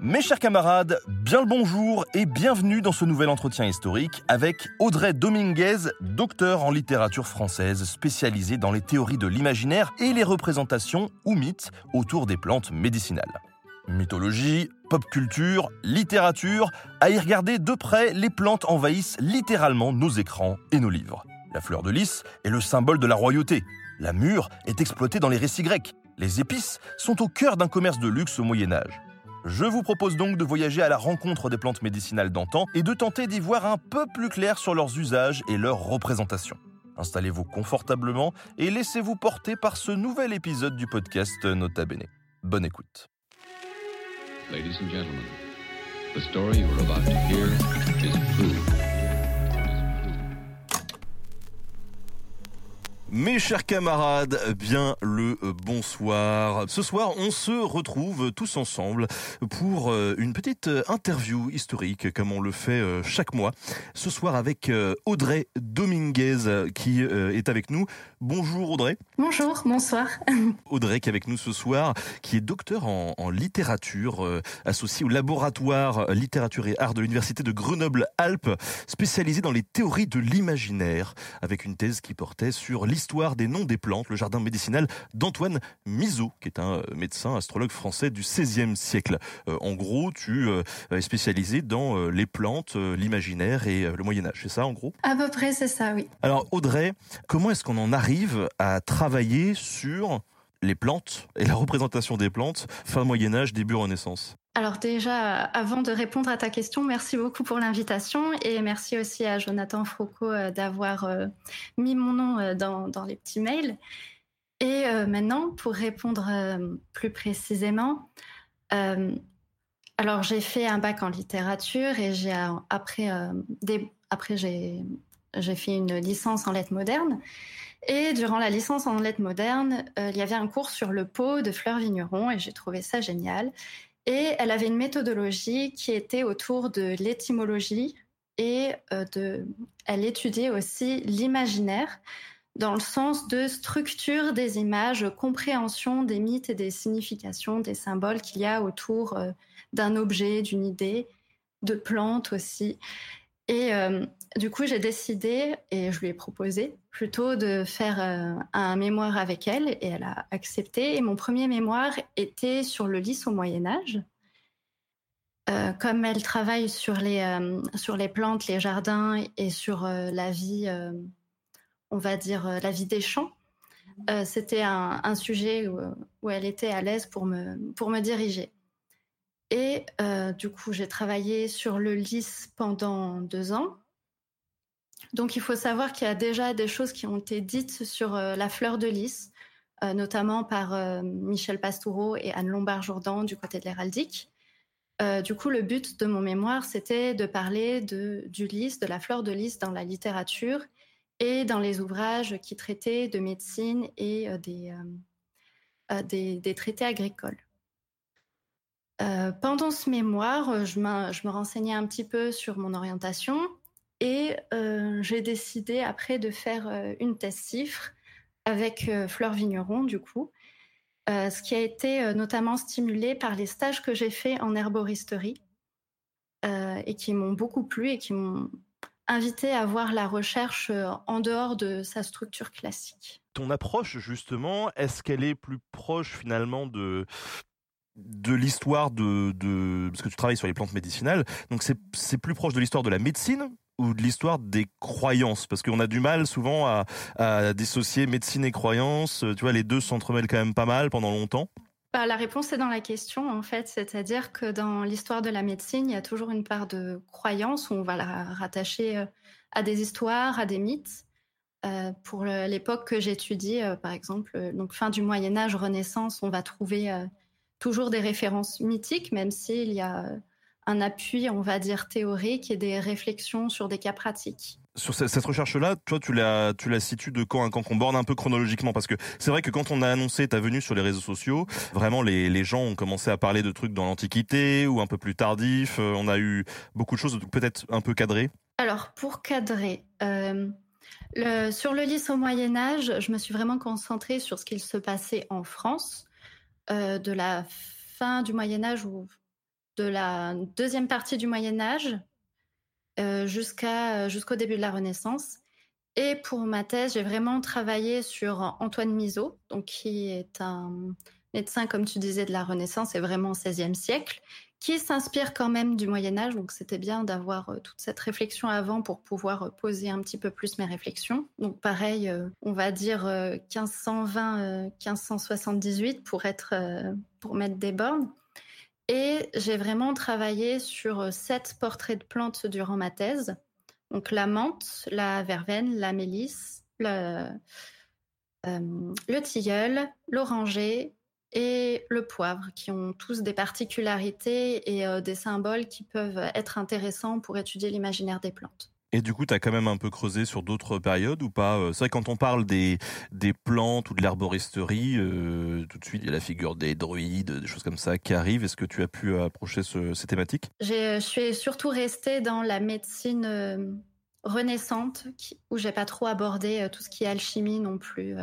Mes chers camarades, bien le bonjour et bienvenue dans ce nouvel entretien historique avec Audrey Dominguez, docteur en littérature française spécialisée dans les théories de l'imaginaire et les représentations ou mythes autour des plantes médicinales. Mythologie, pop culture, littérature, à y regarder de près, les plantes envahissent littéralement nos écrans et nos livres. La fleur de lys est le symbole de la royauté. La mûre est exploitée dans les récits grecs. Les épices sont au cœur d'un commerce de luxe au Moyen Âge. Je vous propose donc de voyager à la rencontre des plantes médicinales d'antan et de tenter d'y voir un peu plus clair sur leurs usages et leurs représentations. Installez-vous confortablement et laissez-vous porter par ce nouvel épisode du podcast Nota Bene. Bonne écoute. Mes chers camarades, bien le bonsoir. Ce soir, on se retrouve tous ensemble pour euh, une petite interview historique, comme on le fait euh, chaque mois. Ce soir avec euh, Audrey Dominguez qui est avec nous. Bonjour Audrey. Bonjour, bonsoir. Audrey qui est avec nous ce soir, qui est docteur en, en littérature, associée au laboratoire littérature et art de l'université de Grenoble-Alpes, spécialisée dans les théories de l'imaginaire, avec une thèse qui portait sur l'histoire des noms des plantes, le jardin médicinal d'Antoine Mizeau, qui est un médecin astrologue français du XVIe siècle. Euh, en gros, tu euh, es spécialisé dans euh, les plantes, l'imaginaire et le Moyen Âge. C'est ça, en gros? À peu près, c'est ça, oui. Alors, Audrey, comment est-ce qu'on en arrive à travailler sur les plantes et la représentation des plantes fin Moyen Âge, début Renaissance alors déjà, avant de répondre à ta question, merci beaucoup pour l'invitation et merci aussi à Jonathan Froucault d'avoir mis mon nom dans, dans, les petits mails. Et maintenant, pour répondre plus précisément, alors j'ai fait un bac en littérature et j'ai après, après j'ai fait une licence en lettres modernes. Et durant la licence en lettres modernes, il y avait un cours sur le pot de Fleur Vigneron et j'ai trouvé ça génial. Et elle avait une méthodologie qui était autour de l'étymologie et euh, de, elle étudiait aussi l'imaginaire dans le sens de structure des images, compréhension des mythes et des significations, des symboles qu'il y a autour euh, d'un objet, d'une idée, de plantes aussi. Et euh, du coup, j'ai décidé, et je lui ai proposé, plutôt de faire euh, un mémoire avec elle, et elle a accepté. Et mon premier mémoire était sur le lys au Moyen Âge. Euh, comme elle travaille sur les, sur les plantes, les jardins et sur la vie, on va dire, la vie des champs, c'était un, sujet où, où, elle était à l'aise pour me, pour me diriger. Et euh, du coup, j'ai travaillé sur le lys pendant deux ans. Donc, il faut savoir qu'il y a déjà des choses qui ont été dites sur euh, la fleur de lys, euh, notamment par Michel Pastoureau et Anne Lombard-Jourdan du côté de l'héraldique. du coup, le but de mon mémoire, c'était de parler du lys, de la fleur de lys dans la littérature et dans les ouvrages qui traitaient de médecine et des, traités agricoles. Euh, pendant ce mémoire, euh, je, me renseignais un petit peu sur mon orientation et euh, j'ai décidé après de faire une thèse cifre avec Fleur Vigneron, du coup, ce qui a été notamment stimulé par les stages que j'ai faits en herboristerie et qui m'ont beaucoup plu et qui m'ont invité à voir la recherche en dehors de sa structure classique. Ton approche, justement, est-ce qu'elle est plus proche finalement de, de l'histoire de, de, parce que tu travailles sur les plantes médicinales, donc c'est plus proche de l'histoire de la médecine ou de l'histoire des croyances Parce qu'on a du mal souvent à, dissocier médecine et croyances. Tu vois, les deux s'entremêlent quand même pas mal pendant longtemps. Bah, la réponse est dans la question, en fait. C'est-à-dire que dans l'histoire de la médecine, il y a toujours une part de croyance où on va la rattacher euh, à des histoires, à des mythes. Euh, pour l'époque que j'étudie, euh, par exemple, donc fin du Moyen Âge, Renaissance, on va trouver toujours des références mythiques, même s'il y a un appui, on va dire, théorique et des réflexions sur des cas pratiques. Sur cette recherche-là, toi, tu la, tu la situes de quand à quand qu'on borne un peu chronologiquement Parce que c'est vrai que quand on a annoncé ta venue sur les réseaux sociaux, vraiment, les, les gens ont commencé à parler de trucs dans l'Antiquité ou un peu plus tardif. Euh, on a eu beaucoup de choses peut-être un peu cadrées. Alors, pour cadrer, euh, le, sur le lys au Moyen Âge, je me suis vraiment concentrée sur ce qu'il se passait en France, euh, de la fin du Moyen Âge ou de la deuxième partie du Moyen Âge euh, jusqu'à jusqu'au début de la Renaissance. Et pour ma thèse, j'ai vraiment travaillé sur Antoine Miseau, donc qui est un médecin, comme tu disais, de la Renaissance et vraiment au XVIe siècle, qui s'inspire quand même du Moyen Âge. Donc c'était bien d'avoir euh, toute cette réflexion avant pour pouvoir euh, poser un petit peu plus mes réflexions. Donc pareil, on va dire 1520, 1578 pour être, pour mettre des bornes. Et j'ai vraiment travaillé sur euh, sept portraits de plantes durant ma thèse. Donc la menthe, la verveine, la mélisse, le, euh, le tilleul, l'oranger et le poivre, qui ont tous des particularités et euh, des symboles qui peuvent être intéressants pour étudier l'imaginaire des plantes. Et du coup, tu as quand même un peu creusé sur d'autres périodes ou pas euh, C'est vrai quand on parle des, des plantes ou de l'herboristerie, euh, tout de suite il y a la figure des druides, des choses comme ça qui arrivent. Est-ce que tu as pu approcher ce, ces thématiques? Je suis surtout restée dans la médecine euh, renaissante, où j'ai pas trop abordé tout ce qui est alchimie non plus.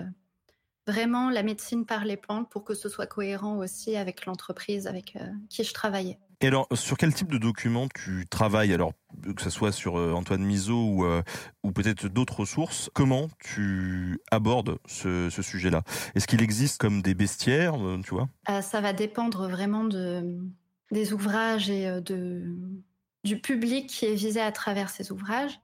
Vraiment la médecine par les plantes pour que ce soit cohérent aussi avec l'entreprise avec qui je travaillais. Et alors, sur quel type de documents tu travailles? Alors, que ce soit sur euh, Antoine Miseau ou, euh, ou peut-être d'autres sources, comment tu abordes ce, ce sujet-là? Est-ce qu'il existe comme des bestiaires, euh, tu vois? Ça va dépendre vraiment de, des ouvrages et de, du public qui est visé à travers ces ouvrages.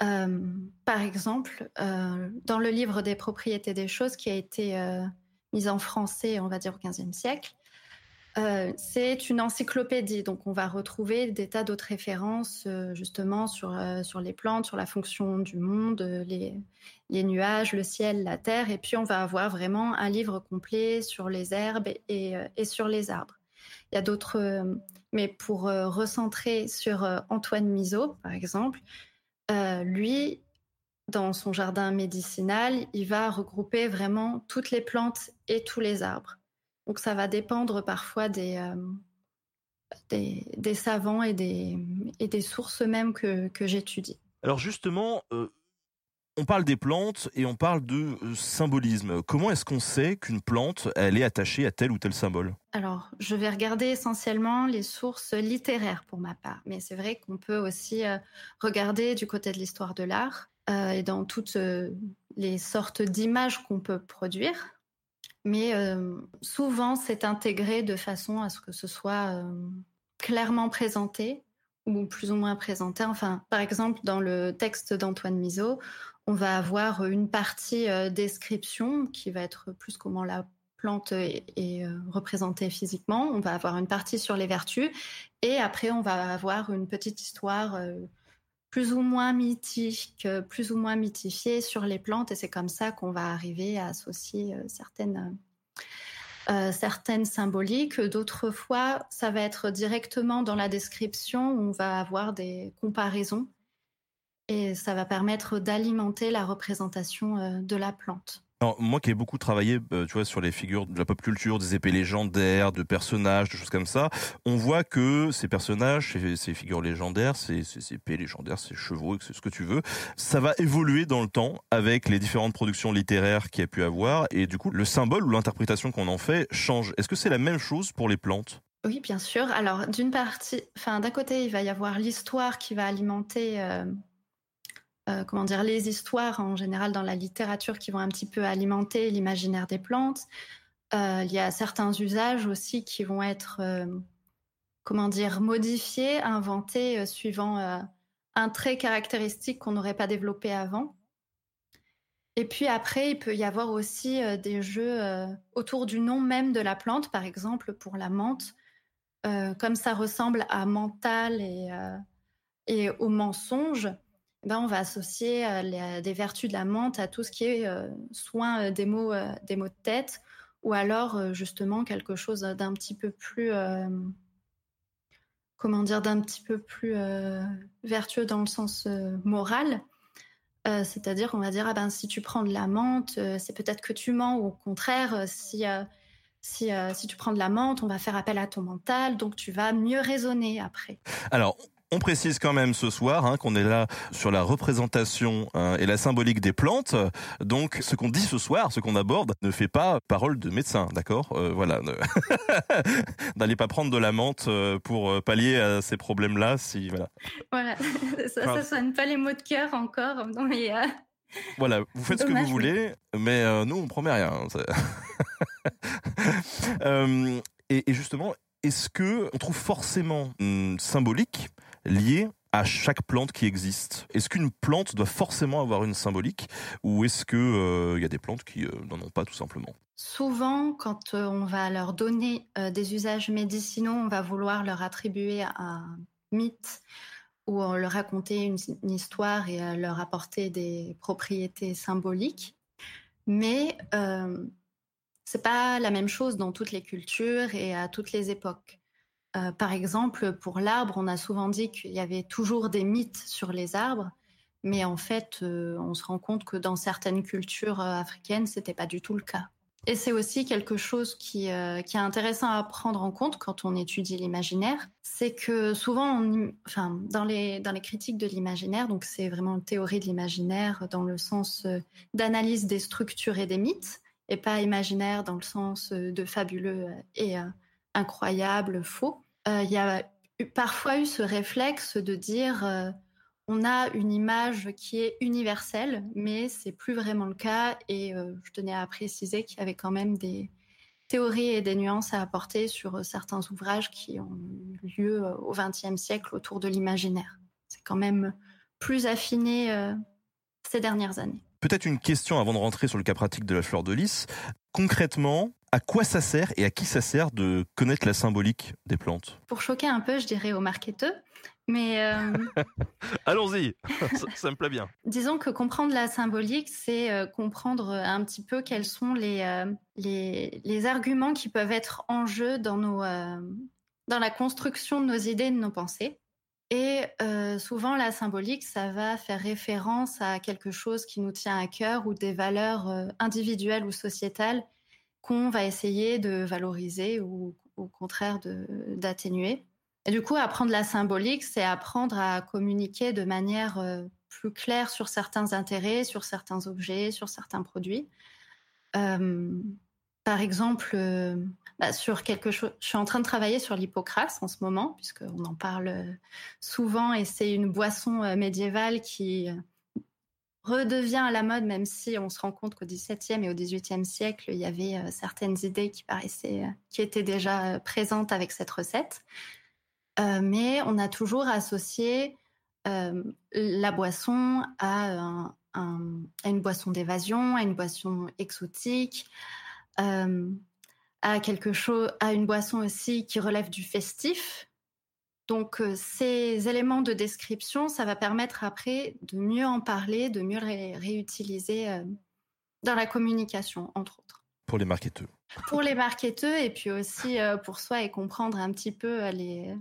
Par exemple, dans le livre des propriétés des choses qui a été mis en français, on va dire au XVe siècle, euh, c'est une encyclopédie, donc on va retrouver des tas d'autres références euh, justement sur, euh, sur les plantes, sur la fonction du monde, les, les, nuages, le ciel, la terre, et puis on va avoir vraiment un livre complet sur les herbes et, et sur les arbres. Il y a d'autres, mais pour recentrer sur Antoine Miseau, par exemple, lui, dans son jardin médicinal, il va regrouper vraiment toutes les plantes et tous les arbres. Donc ça va dépendre parfois des, euh, des, savants et des, et des sources même que, que j'étudie. Alors justement, euh, on parle des plantes et on parle de euh, symbolisme. Comment est-ce qu'on sait qu'une plante, elle est attachée à tel ou tel symbole? Alors, je vais regarder essentiellement les sources littéraires pour ma part, mais c'est vrai qu'on peut aussi regarder du côté de l'histoire de l'art et dans toutes les sortes d'images qu'on peut produire mais euh, souvent c'est intégré de façon à ce que ce soit euh, clairement présenté ou plus ou moins présenté. Enfin, par exemple, dans le texte d'Antoine Miseau, on va avoir une partie euh, description qui va être plus comment la plante est, est représentée physiquement. On va avoir une partie sur les vertus et après on va avoir une petite histoire plus ou moins mythique, plus ou moins mythifié sur les plantes, et c'est comme ça qu'on va arriver à associer euh, certaines euh, certaines symboliques. D'autres fois, ça va être directement dans la description où on va avoir des comparaisons et ça va permettre d'alimenter la représentation euh, de la plante. Alors, moi qui ai beaucoup travaillé, euh, tu vois, sur les figures de la pop culture, des épées légendaires, de personnages, de choses comme ça, on voit que ces personnages, ces, figures légendaires, ces, ces, épées légendaires, ces chevaux, c'est ce que tu veux, ça va évoluer dans le temps avec les différentes productions littéraires qu'il y a pu avoir, et du coup, le symbole ou l'interprétation qu'on en fait change. Est-ce que c'est la même chose pour les plantes? Oui, bien sûr. Alors, d'une partie, enfin, d'un côté, il va y avoir l'histoire qui va alimenter euh, euh, comment dire, les histoires en général dans la littérature qui vont un petit peu alimenter l'imaginaire des plantes. Euh, il y a certains usages aussi qui vont être, euh, comment dire, modifiés, inventés suivant un trait caractéristique qu'on n'aurait pas développé avant. Et puis après, il peut y avoir aussi des jeux autour du nom même de la plante, par exemple pour la menthe, comme ça ressemble à mental et, et au mensonge. Ben, on va associer euh, des vertus de la menthe à tout ce qui est euh, soin euh, des, mots, des de tête ou alors justement quelque chose d'un petit peu plus comment dire, d'un petit peu plus vertueux dans le sens moral. C'est-à-dire, on va dire, ah ben, si tu prends de la menthe, c'est peut-être que tu mens, ou au contraire, si, si, si tu prends de la menthe, on va faire appel à ton mental, donc tu vas mieux raisonner après. Alors, on précise quand même ce soir hein, qu'on est là sur la représentation hein, et la symbolique des plantes. Donc, ce qu'on dit ce soir, ce qu'on aborde, ne fait pas parole de médecin, d'accord euh, Voilà. N'allez pas prendre de la menthe euh, pour euh, pallier à ces problèmes-là. Si voilà. Voilà. Ça, ne soigne pas les maux de cœur encore. Non, mais, Voilà, vous faites ce que vous voulez, mais nous, on promet rien. et, et justement, est-ce que on trouve forcément hum, symbolique lié à chaque plante qui existe. Est-ce qu'une plante doit forcément avoir une symbolique ou est-ce qu'il euh, y a des plantes qui euh, n'en ont pas tout simplement? Souvent, quand euh, on va leur donner des usages médicinaux, on va vouloir leur attribuer un mythe ou leur raconter une, histoire et leur apporter des propriétés symboliques. Mais c'est pas la même chose dans toutes les cultures et à toutes les époques. Euh, par exemple, pour l'arbre, on a souvent dit qu'il y avait toujours des mythes sur les arbres, mais en fait, euh, on se rend compte que dans certaines cultures euh, africaines, c'était pas du tout le cas. Et c'est aussi quelque chose qui, est intéressant à prendre en compte quand on étudie l'imaginaire, c'est que souvent, enfin, dans les, dans les critiques de l'imaginaire, donc c'est vraiment une théorie de l'imaginaire dans le sens d'analyse des structures et des mythes, et pas imaginaire dans le sens de fabuleux et incroyable, faux. Euh, il y a parfois eu ce réflexe de dire euh, on a une image qui est universelle, mais c'est plus vraiment le cas. Et euh, je tenais à préciser qu'il y avait quand même des théories et des nuances à apporter sur certains ouvrages qui ont eu lieu au XXe siècle autour de l'imaginaire. C'est quand même plus affiné ces dernières années. Peut-être une question avant de rentrer sur le cas pratique de la fleur de lys. Concrètement, à quoi ça sert et à qui ça sert de connaître la symbolique des plantes? Pour choquer un peu, je dirais aux marketeurs. Mais euh, allons-y, ça, me plaît bien. Disons que comprendre la symbolique, c'est euh, comprendre un petit peu quels sont les, euh, les, les, arguments qui peuvent être en jeu dans, nos, dans la construction de nos idées et de nos pensées. Et souvent, la symbolique, ça va faire référence à quelque chose qui nous tient à cœur ou des valeurs individuelles ou sociétales qu'on va essayer de valoriser ou au contraire d'atténuer. Et du coup, apprendre la symbolique, c'est apprendre à communiquer de manière euh, plus claire sur certains intérêts, sur certains objets, sur certains produits. Euh, par exemple, euh, bah, sur quelque chose, je suis en train de travailler sur l'hypocrase en ce moment, puisqu'on en parle souvent, et c'est une boisson médiévale qui redevient à la mode, même si on se rend compte qu'au XVIIe et au XVIIIe siècle, il y avait euh, certaines idées qui paraissaient, euh, qui étaient déjà euh, présentes avec cette recette. mais on a toujours associé la boisson à, une boisson d'évasion, à une boisson exotique, à quelque chose, à une boisson aussi qui relève du festif, donc euh, ces éléments de description, ça va permettre après de mieux en parler, de mieux les réutiliser euh, dans la communication, entre autres. Pour les marketeurs. Pour les marketeurs et puis aussi euh, pour soi et comprendre un petit peu les,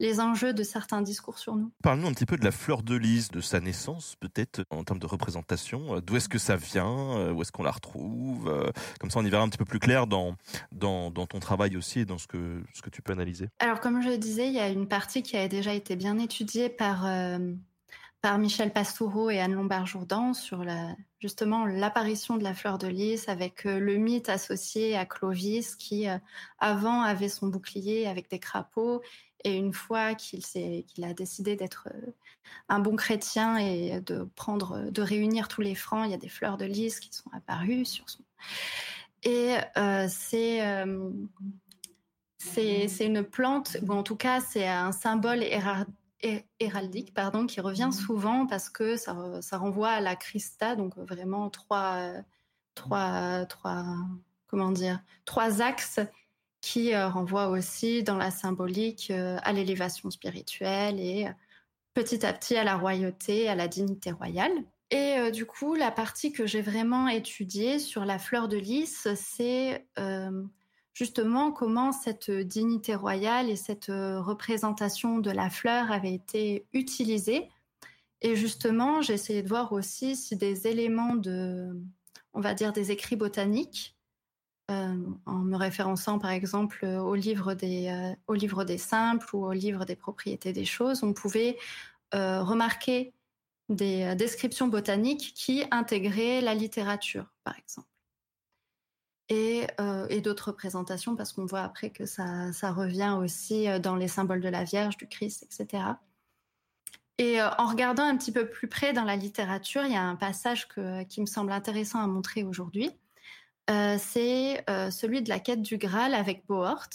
les enjeux de certains discours sur nous. Parle-nous un petit peu de la fleur de lys, de sa naissance peut-être en termes de représentation. D'où est-ce que ça vient? Où est-ce qu'on la retrouve? Comme ça, on y verra un petit peu plus clair dans, dans, ton travail aussi et dans ce que, ce que tu peux analyser. Alors, comme je le disais, il y a une partie qui a déjà été bien étudiée par, euh, par Michel Pastoureau et Anne Lombard-Jourdan sur la, justement l'apparition de la fleur de lys avec euh, le mythe associé à Clovis qui, euh, avant, avait son bouclier avec des crapauds et une fois qu'il a décidé d'être euh, un bon chrétien et de prendre, de réunir tous les francs, il y a des fleurs de lys qui sont apparues sur son. Et euh, c'est euh, c'est une plante, ou en tout cas c'est un symbole héraldique pardon, qui revient mmh. souvent parce que ça, ça renvoie à la Christa, donc vraiment trois, trois, trois, comment dire, trois axes qui euh, renvoie aussi dans la symbolique euh, à l'élévation spirituelle et euh, petit à petit à la royauté, à la dignité royale. Et du coup, la partie que j'ai vraiment étudiée sur la fleur de lys, c'est justement comment cette dignité royale et cette représentation de la fleur avait été utilisée. Et justement, j'ai essayé de voir aussi si des éléments de, on va dire, des écrits botaniques, en me référençant par exemple au livre des, simples ou au livre des propriétés des choses, on pouvait remarquer des descriptions botaniques qui intégraient la littérature, par exemple. Et, d'autres représentations, parce qu'on voit après que ça, revient aussi dans les symboles de la Vierge, du Christ, etc. Et en regardant un petit peu plus près dans la littérature, il y a un passage qui me semble intéressant à montrer aujourd'hui. Euh, c'est euh, celui de la quête du Graal avec Bohort.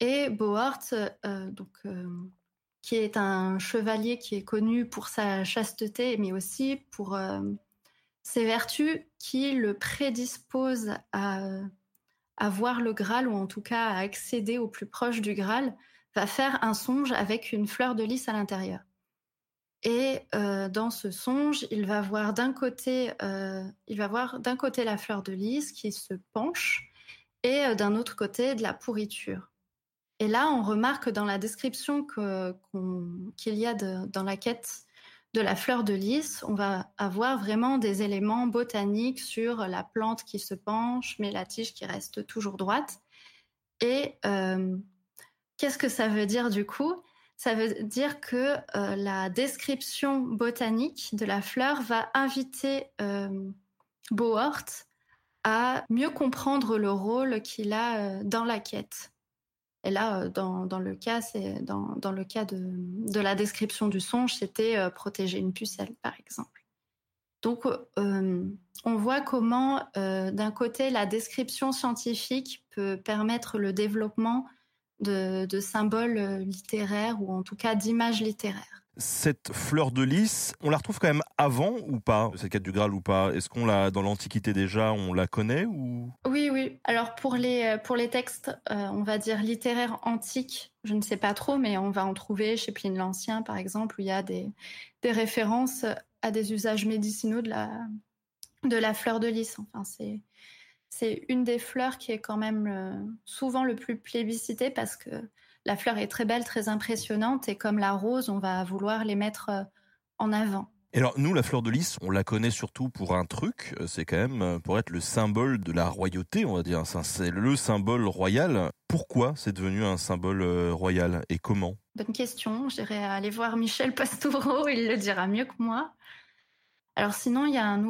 Et Bohort, euh, qui est un chevalier qui est connu pour sa chasteté, mais aussi pour ses vertus qui le prédisposent à, à, voir le Graal, ou en tout cas à accéder au plus proche du Graal, va faire un songe avec une fleur de lys à l'intérieur. Et euh, dans ce songe, il va voir d'un côté, euh, il va voir d'un côté la fleur de lys qui se penche, et euh, d'un autre côté de la pourriture. Et là, on remarque dans la description qu'il y a dans la quête de la fleur de lys, on va avoir vraiment des éléments botaniques sur la plante qui se penche, mais la tige qui reste toujours droite. Et qu'est-ce que ça veut dire du coup? Ça veut dire que euh, la description botanique de la fleur va inviter euh, Bohort à mieux comprendre le rôle qu'il a euh, dans la quête. Et là, euh, dans, dans le cas, c'est dans, dans, le cas de, de, la description du songe, c'était protéger une pucelle, par exemple. Donc, on voit comment, d'un côté, la description scientifique peut permettre le développement de, de symboles littéraires ou en tout cas d'images littéraires cette fleur de lys, on la retrouve quand même avant ou pas? Cette quête du Graal ou pas? Est-ce qu'on l'a dans l'Antiquité déjà On la connaît ou? Oui, oui. Alors pour les pour les textes, euh, on va dire littéraires antiques, je ne sais pas trop, mais on va en trouver chez Pline l'Ancien, par exemple, où il y a des des références à des usages médicinaux de la de la fleur de lys. Enfin, c'est c'est une des fleurs qui est quand même euh, souvent le plus plébiscité parce que la fleur est très belle, très impressionnante, et comme la rose, on va vouloir les mettre euh, en avant. Et alors nous, la fleur de lys, on la connaît surtout pour un truc, euh, c'est quand même pour être le symbole de la royauté, on va dire. C'est le symbole royal. Pourquoi c'est devenu un symbole royal et comment? Bonne question. J'irai aller voir Michel Pastoureau, il le dira mieux que moi. Alors sinon, il y a un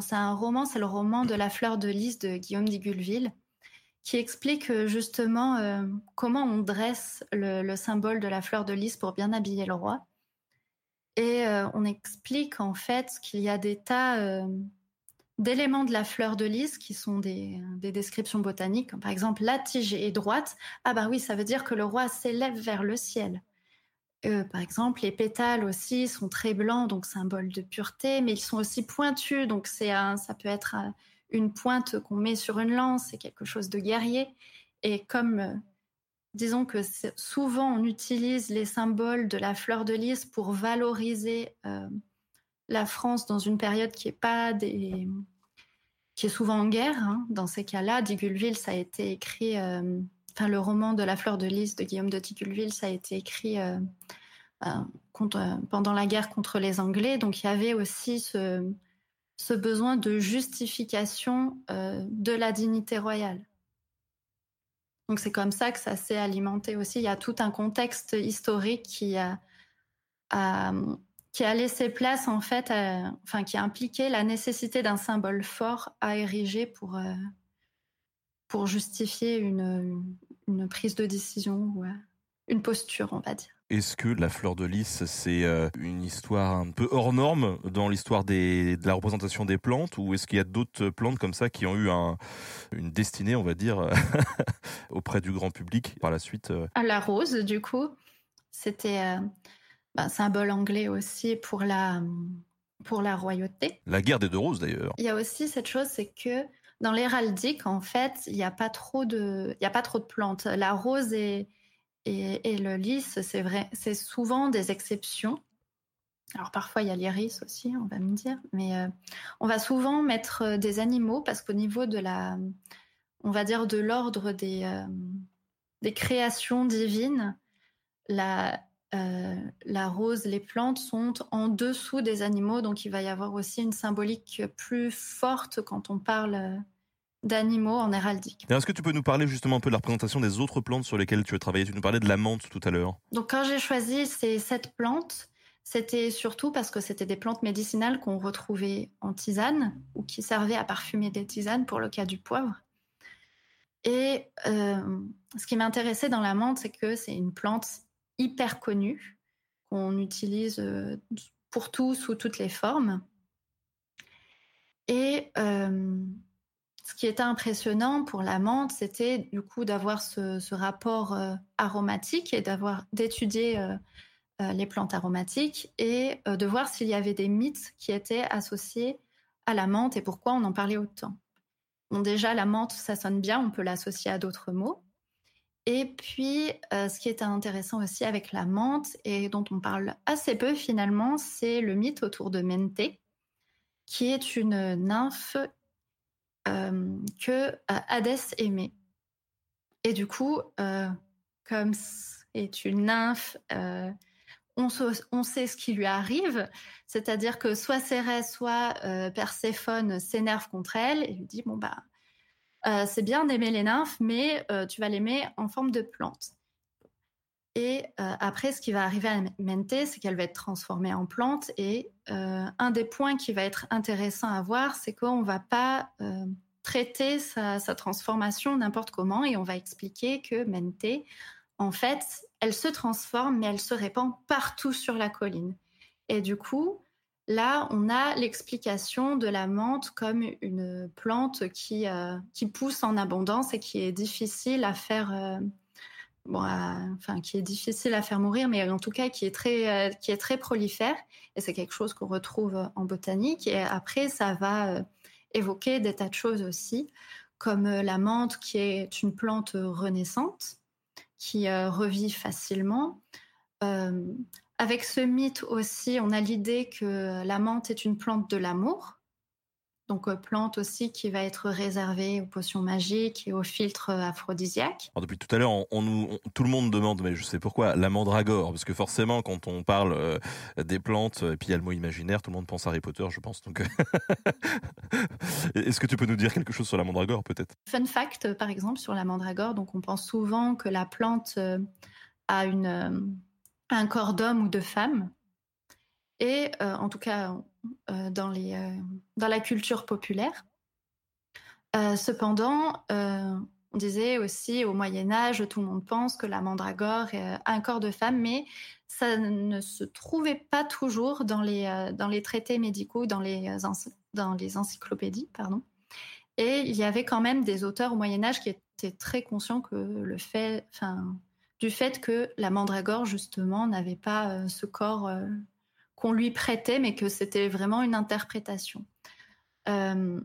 c'est un roman, c'est le roman de la fleur de lys de Guillaume d'Igulville qui explique euh, justement euh, comment on dresse le, le, symbole de la fleur de lys pour bien habiller le roi. Et euh, on explique en fait qu'il y a des tas d'éléments de la fleur de lys qui sont des, des, descriptions botaniques, comme par exemple la tige est droite. Ah bah oui, ça veut dire que le roi s'élève vers le ciel. Euh, par exemple, les pétales aussi sont très blancs, donc symbole de pureté, mais ils sont aussi pointus, donc ça peut être une pointe qu'on met sur une lance, c'est quelque chose de guerrier. Et comme, euh, disons que souvent on utilise les symboles de la fleur de lys pour valoriser euh, la France dans une période qui est pas des qui est souvent en guerre. Hein. Dans ces cas-là, Digulville, ça a été écrit. Euh, enfin, le roman de la fleur de lys de Guillaume de Digulville, ça a été écrit euh, euh, contre, pendant la guerre contre les Anglais. Donc, il y avait aussi ce, besoin de justification euh, de la dignité royale. Donc c'est comme ça que ça s'est alimenté aussi. Il y a tout un contexte historique qui a, qui a laissé place en fait, enfin qui a impliqué la nécessité d'un symbole fort à ériger pour euh, pour justifier une, une prise de décision ou une posture, on va dire. Est-ce que la fleur de lys, c'est euh, une histoire un peu hors norme dans l'histoire des, de la représentation des plantes ou est-ce qu'il y a d'autres plantes comme ça qui ont eu un, une destinée, on va dire, auprès du grand public par la suite euh? La rose, du coup, c'était un euh, bah, symbole anglais aussi pour la, pour la royauté. La guerre des deux roses, d'ailleurs. Il y a aussi cette chose, c'est que dans l'héraldique, en fait, il n'y a pas trop de, a pas trop de plantes. La rose et, et le lys, c'est vrai, c'est souvent des exceptions. Alors parfois il y a l'iris aussi, on va me dire, mais on va souvent mettre des animaux parce qu'au niveau de la, on va dire de l'ordre des, des créations divines, la, la rose, les plantes sont en dessous des animaux, donc il va y avoir aussi une symbolique plus forte quand on parle d'animaux en héraldique. Est-ce que tu peux nous parler justement un peu de la représentation des autres plantes sur lesquelles tu as travaillé? Tu nous parlais de la menthe tout à l'heure. Donc quand j'ai choisi ces sept plantes, c'était surtout parce que c'était des plantes médicinales qu'on retrouvait en tisane ou qui servaient à parfumer des tisanes pour le cas du poivre. Et euh, ce qui m'intéressait dans la menthe, c'est que c'est une plante hyper connue qu'on utilise euh, pour tout sous toutes les formes. Et euh, ce qui était impressionnant pour la menthe, c'était du coup d'avoir ce, rapport euh, aromatique et d'avoir d'étudier les plantes aromatiques et de voir s'il y avait des mythes qui étaient associés à la menthe et pourquoi on en parlait autant. Bon, déjà, la menthe, ça sonne bien, on peut l'associer à d'autres mots. Et puis, ce qui était intéressant aussi avec la menthe et dont on parle assez peu finalement, c'est le mythe autour de Mente, qui est une nymphe euh, que euh, Hadès aimait. Et du coup, euh, comme est une nymphe, on, sait ce qui lui arrive, c'est-à-dire que soit Cérès, soit Perséphone s'énerve contre elle et lui dit bon bah c'est bien d'aimer les nymphes, mais tu vas l'aimer en forme de plante. Et après, ce qui va arriver à Mente, c'est qu'elle va être transformée en plante. Et un des points qui va être intéressant à voir, c'est qu'on va pas traiter sa, transformation n'importe comment et on va expliquer que Mente, en fait, elle se transforme, mais elle se répand partout sur la colline. Et du coup, là, on a l'explication de la menthe comme une plante qui, euh, qui pousse en abondance et qui est difficile à faire. Euh, bon, enfin, qui est difficile à faire mourir, mais en tout cas qui est très, euh, qui est très prolifère. Et c'est quelque chose qu'on retrouve en botanique. Et après, ça va évoquer des tas de choses aussi, comme la menthe qui est une plante renaissante, qui revit facilement. Avec ce mythe aussi, on a l'idée que la menthe est une plante de l'amour, donc euh, plante aussi qui va être réservée aux potions magiques et aux filtres aphrodisiaques. depuis tout à l'heure, on, tout le monde demande, mais je sais pourquoi, la mandragore, parce que forcément, quand on parle euh, des plantes, et puis il y a le mot imaginaire, tout le monde pense à Harry Potter, je pense. Donc, est-ce que tu peux nous dire quelque chose sur la mandragore, peut-être? Fun fact, par exemple, sur la mandragore. Donc, on pense souvent que la plante euh, a une, un corps d'homme ou de femme. Et en tout cas, euh, dans, les, euh, dans la culture populaire. Euh, cependant, on disait aussi au Moyen Âge, tout le monde pense que la mandragore a un corps de femme, mais ça ne se trouvait pas toujours dans les, dans les traités médicaux, dans les, dans les encyclopédies. Pardon. Et il y avait quand même des auteurs au Moyen Âge qui étaient très conscients que le fait, du fait que la mandragore, justement, n'avait pas ce corps qu'on lui prêtait, mais que c'était vraiment une interprétation. Euh,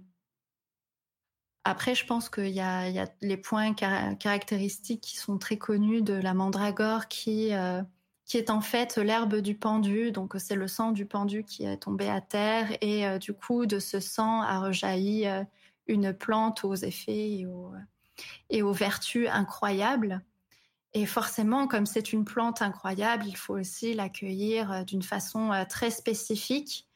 après, je pense qu'il y, a les points caractéristiques qui sont très connus de la mandragore, qui, euh, qui est en fait l'herbe du pendu. Donc, c'est le sang du pendu qui est tombé à terre. Et euh, du coup, de ce sang a rejailli une plante aux effets et aux vertus incroyables. Et forcément, comme c'est une plante incroyable, il faut aussi l'accueillir euh, d'une façon euh, très spécifique.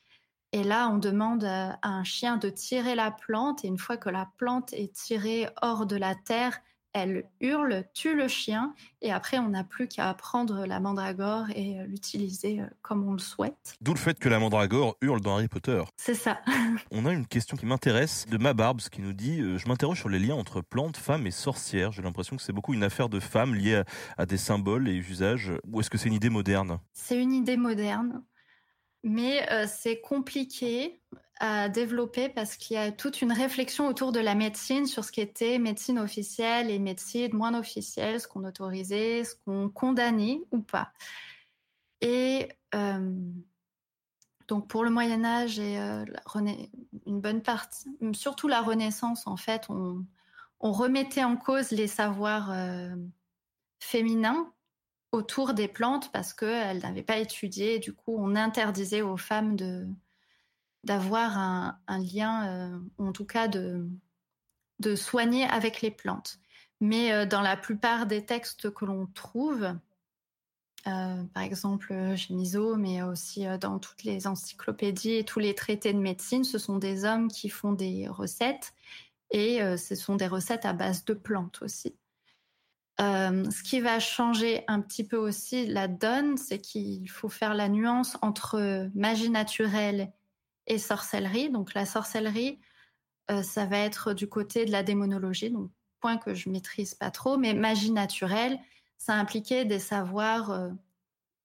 Et là, on demande euh, à un chien de tirer la plante. Et une fois que la plante est tirée hors de la terre, elle hurle, tue le chien, et après on n'a plus qu'à prendre la mandragore et euh, l'utiliser euh, comme on le souhaite. D'où le fait que la mandragore hurle dans Harry Potter. C'est ça. on a une question qui m'intéresse de ma barbe, qui nous dit euh, Je m'interroge sur les liens entre plantes, femmes et sorcières. J'ai l'impression que c'est beaucoup une affaire de femmes liées à, des symboles et usages. Ou est-ce que c'est une idée moderne? C'est une idée moderne mais c'est compliqué à développer parce qu'il y a toute une réflexion autour de la médecine sur ce qui était médecine officielle et médecine moins officielle, ce qu'on autorisait, ce qu'on condamnait ou pas. Et euh, donc pour le Moyen Âge et euh, une bonne partie, surtout la Renaissance en fait, on, remettait en cause les savoirs euh, féminins autour des plantes parce qu'elles n'avaient pas étudié. Du coup, on interdisait aux femmes de d'avoir un, lien, euh, en tout cas de, soigner avec les plantes. Mais euh, dans la plupart des textes que l'on trouve, euh, par exemple chez Miso, mais aussi dans toutes les encyclopédies et tous les traités de médecine, ce sont des hommes qui font des recettes et ce sont des recettes à base de plantes aussi. Ce qui va changer un petit peu aussi la donne, c'est qu'il faut faire la nuance entre magie naturelle et sorcellerie. Donc la sorcellerie, euh, ça va être du côté de la démonologie, donc point que je maîtrise pas trop, mais magie naturelle, ça impliquait des savoirs, euh,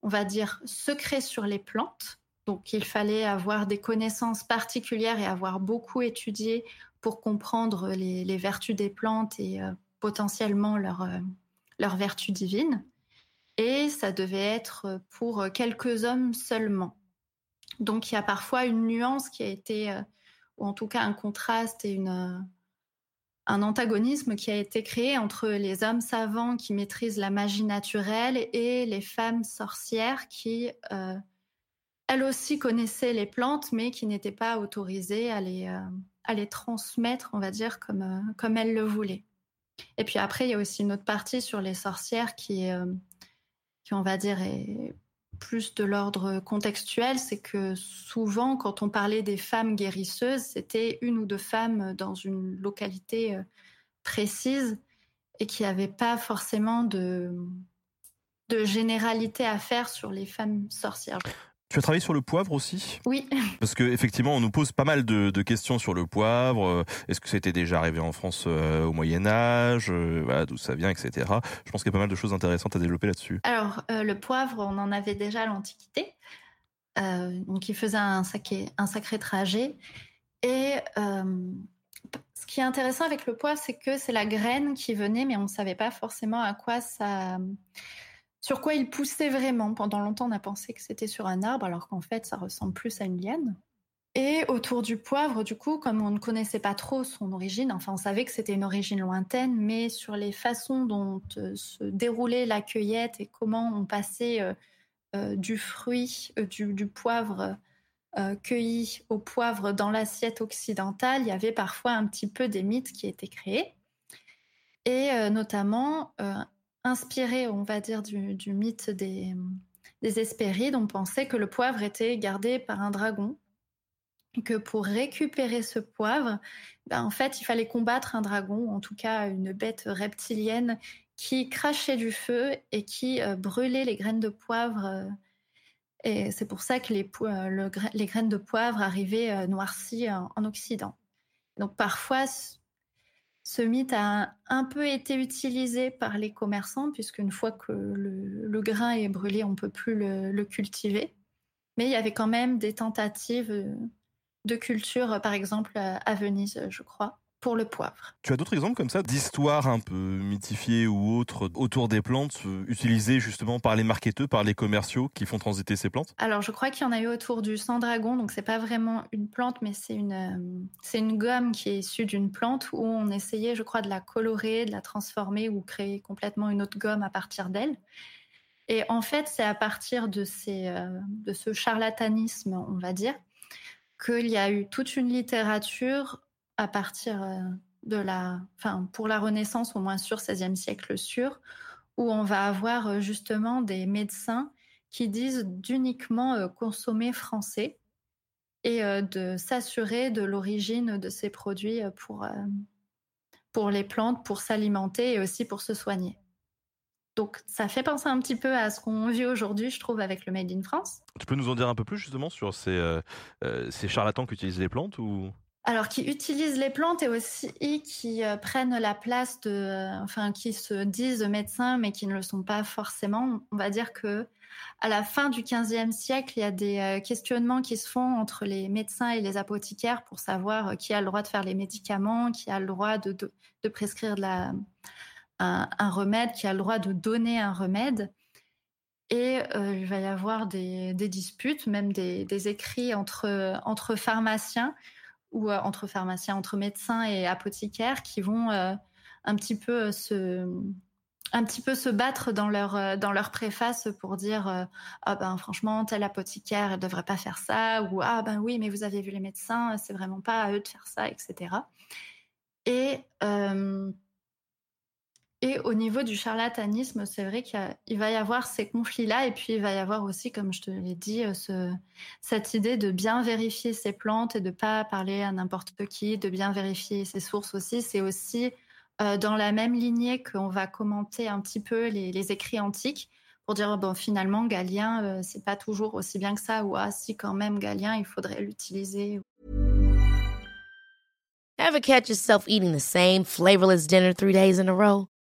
on va dire, secrets sur les plantes. Donc il fallait avoir des connaissances particulières et avoir beaucoup étudié pour comprendre les, vertus des plantes et potentiellement leur leur vertu divine. Et ça devait être pour quelques hommes seulement. Donc il y a parfois une nuance qui a été, euh, ou en tout cas un contraste et euh, un antagonisme qui a été créé entre les hommes savants qui maîtrisent la magie naturelle et les femmes sorcières qui, euh, elles aussi, connaissaient les plantes, mais qui n'étaient pas autorisées à les, à les transmettre, on va dire, comme, comme elles le voulaient. Et puis après, il y a aussi une autre partie sur les sorcières qui, qui on va dire, est plus de l'ordre contextuel. C'est que souvent, quand on parlait des femmes guérisseuses, c'était une ou deux femmes dans une localité euh, précise et qui n'avaient pas forcément de, de généralité à faire sur les femmes sorcières. Tu as travaillé sur le poivre aussi? Oui. Parce qu'effectivement, on nous pose pas mal de, questions sur le poivre. Euh, est-ce que c'était déjà arrivé en France euh, au Moyen Âge? Euh, D'où ça vient, etc. Je pense qu'il y a pas mal de choses intéressantes à développer là-dessus. Alors, le poivre, on en avait déjà à l'Antiquité. donc, il faisait un sacré, un sacré trajet. Et ce qui est intéressant avec le poivre, c'est que c'est la graine qui venait, mais on ne savait pas forcément à quoi ça sur quoi il poussait vraiment. Pendant longtemps, on a pensé que c'était sur un arbre, alors qu'en fait, ça ressemble plus à une liane. Et autour du poivre, du coup, comme on ne connaissait pas trop son origine, enfin, on savait que c'était une origine lointaine, mais sur les façons dont euh, se déroulait la cueillette et comment on passait euh, euh, du fruit, du, poivre cueilli au poivre dans l'assiette occidentale, il y avait parfois un petit peu des mythes qui étaient créés. Et notamment, inspiré, on va dire, du, mythe des, des Hespérides, on pensait que le poivre était gardé par un dragon. Que pour récupérer ce poivre, ben, en fait, il fallait combattre un dragon, en tout cas une bête reptilienne qui crachait du feu et qui euh, brûlait les graines de poivre. Euh, et c'est pour ça que les, euh, les, graines de poivre arrivaient noircies en Occident. Donc parfois, ce mythe a un peu été utilisé par les commerçants, puisqu'une fois que le, grain est brûlé, on ne peut plus le, cultiver. Mais il y avait quand même des tentatives de culture, par exemple à Venise, je crois, pour le poivre. Tu as d'autres exemples comme ça d'histoires un peu mythifiées ou autres autour des plantes euh, utilisées justement par les marketeurs, par les commerciaux qui font transiter ces plantes? Alors je crois qu'il y en a eu autour du sang dragon, donc c'est pas vraiment une plante, mais c'est une euh, c'est une gomme qui est issue d'une plante où on essayait, je crois, de la colorer, de la transformer ou créer complètement une autre gomme à partir d'elle. Et en fait, c'est à partir de ces euh, de ce charlatanisme, on va dire, qu'il y a eu toute une littérature à partir euh, de la, enfin, pour la Renaissance, au moins sur 16e siècle sûr, où on va avoir euh, justement des médecins qui disent d'uniquement euh, consommer français et de s'assurer de l'origine de ces produits pour, pour les plantes, pour s'alimenter et aussi pour se soigner. Donc ça fait penser un petit peu à ce qu'on vit aujourd'hui, je trouve, avec le Made in France. Tu peux nous en dire un peu plus justement sur ces, charlatans qui utilisent les plantes ou? Alors, qui utilisent les plantes et aussi qui euh, prennent la place de, euh, enfin, qui se disent médecins mais qui ne le sont pas forcément. On va dire que à la fin du XVe siècle, il y a des euh, questionnements qui se font entre les médecins et les apothicaires pour savoir qui a le droit de faire les médicaments, qui a le droit de, prescrire un, remède, qui a le droit de donner un remède. Et il va y avoir des, disputes, même des, écrits entre pharmaciens ou euh, entre pharmaciens, entre médecins et apothicaires qui vont euh, un petit peu euh, se, un petit peu se battre dans leur dans leur préface pour dire ah ben franchement telle apothicaire elle devrait pas faire ça ou ah ben oui mais vous avez vu les médecins c'est vraiment pas à eux de faire ça etc et et au niveau du charlatanisme c'est vrai qu'il va y avoir ces conflits là et puis il va y avoir aussi comme je te l'ai dit ce, cette idée de bien vérifier ses plantes et de pas parler à n'importe qui de bien vérifier ses sources aussi c'est aussi euh, dans la même lignée qu'on va commenter un petit peu les, écrits antiques pour dire bon finalement Galien euh, c'est pas toujours aussi bien que ça ou ah si quand même Galien il faudrait l'utiliser. Ever catch yourself eating the same flavorless dinner three days in a row?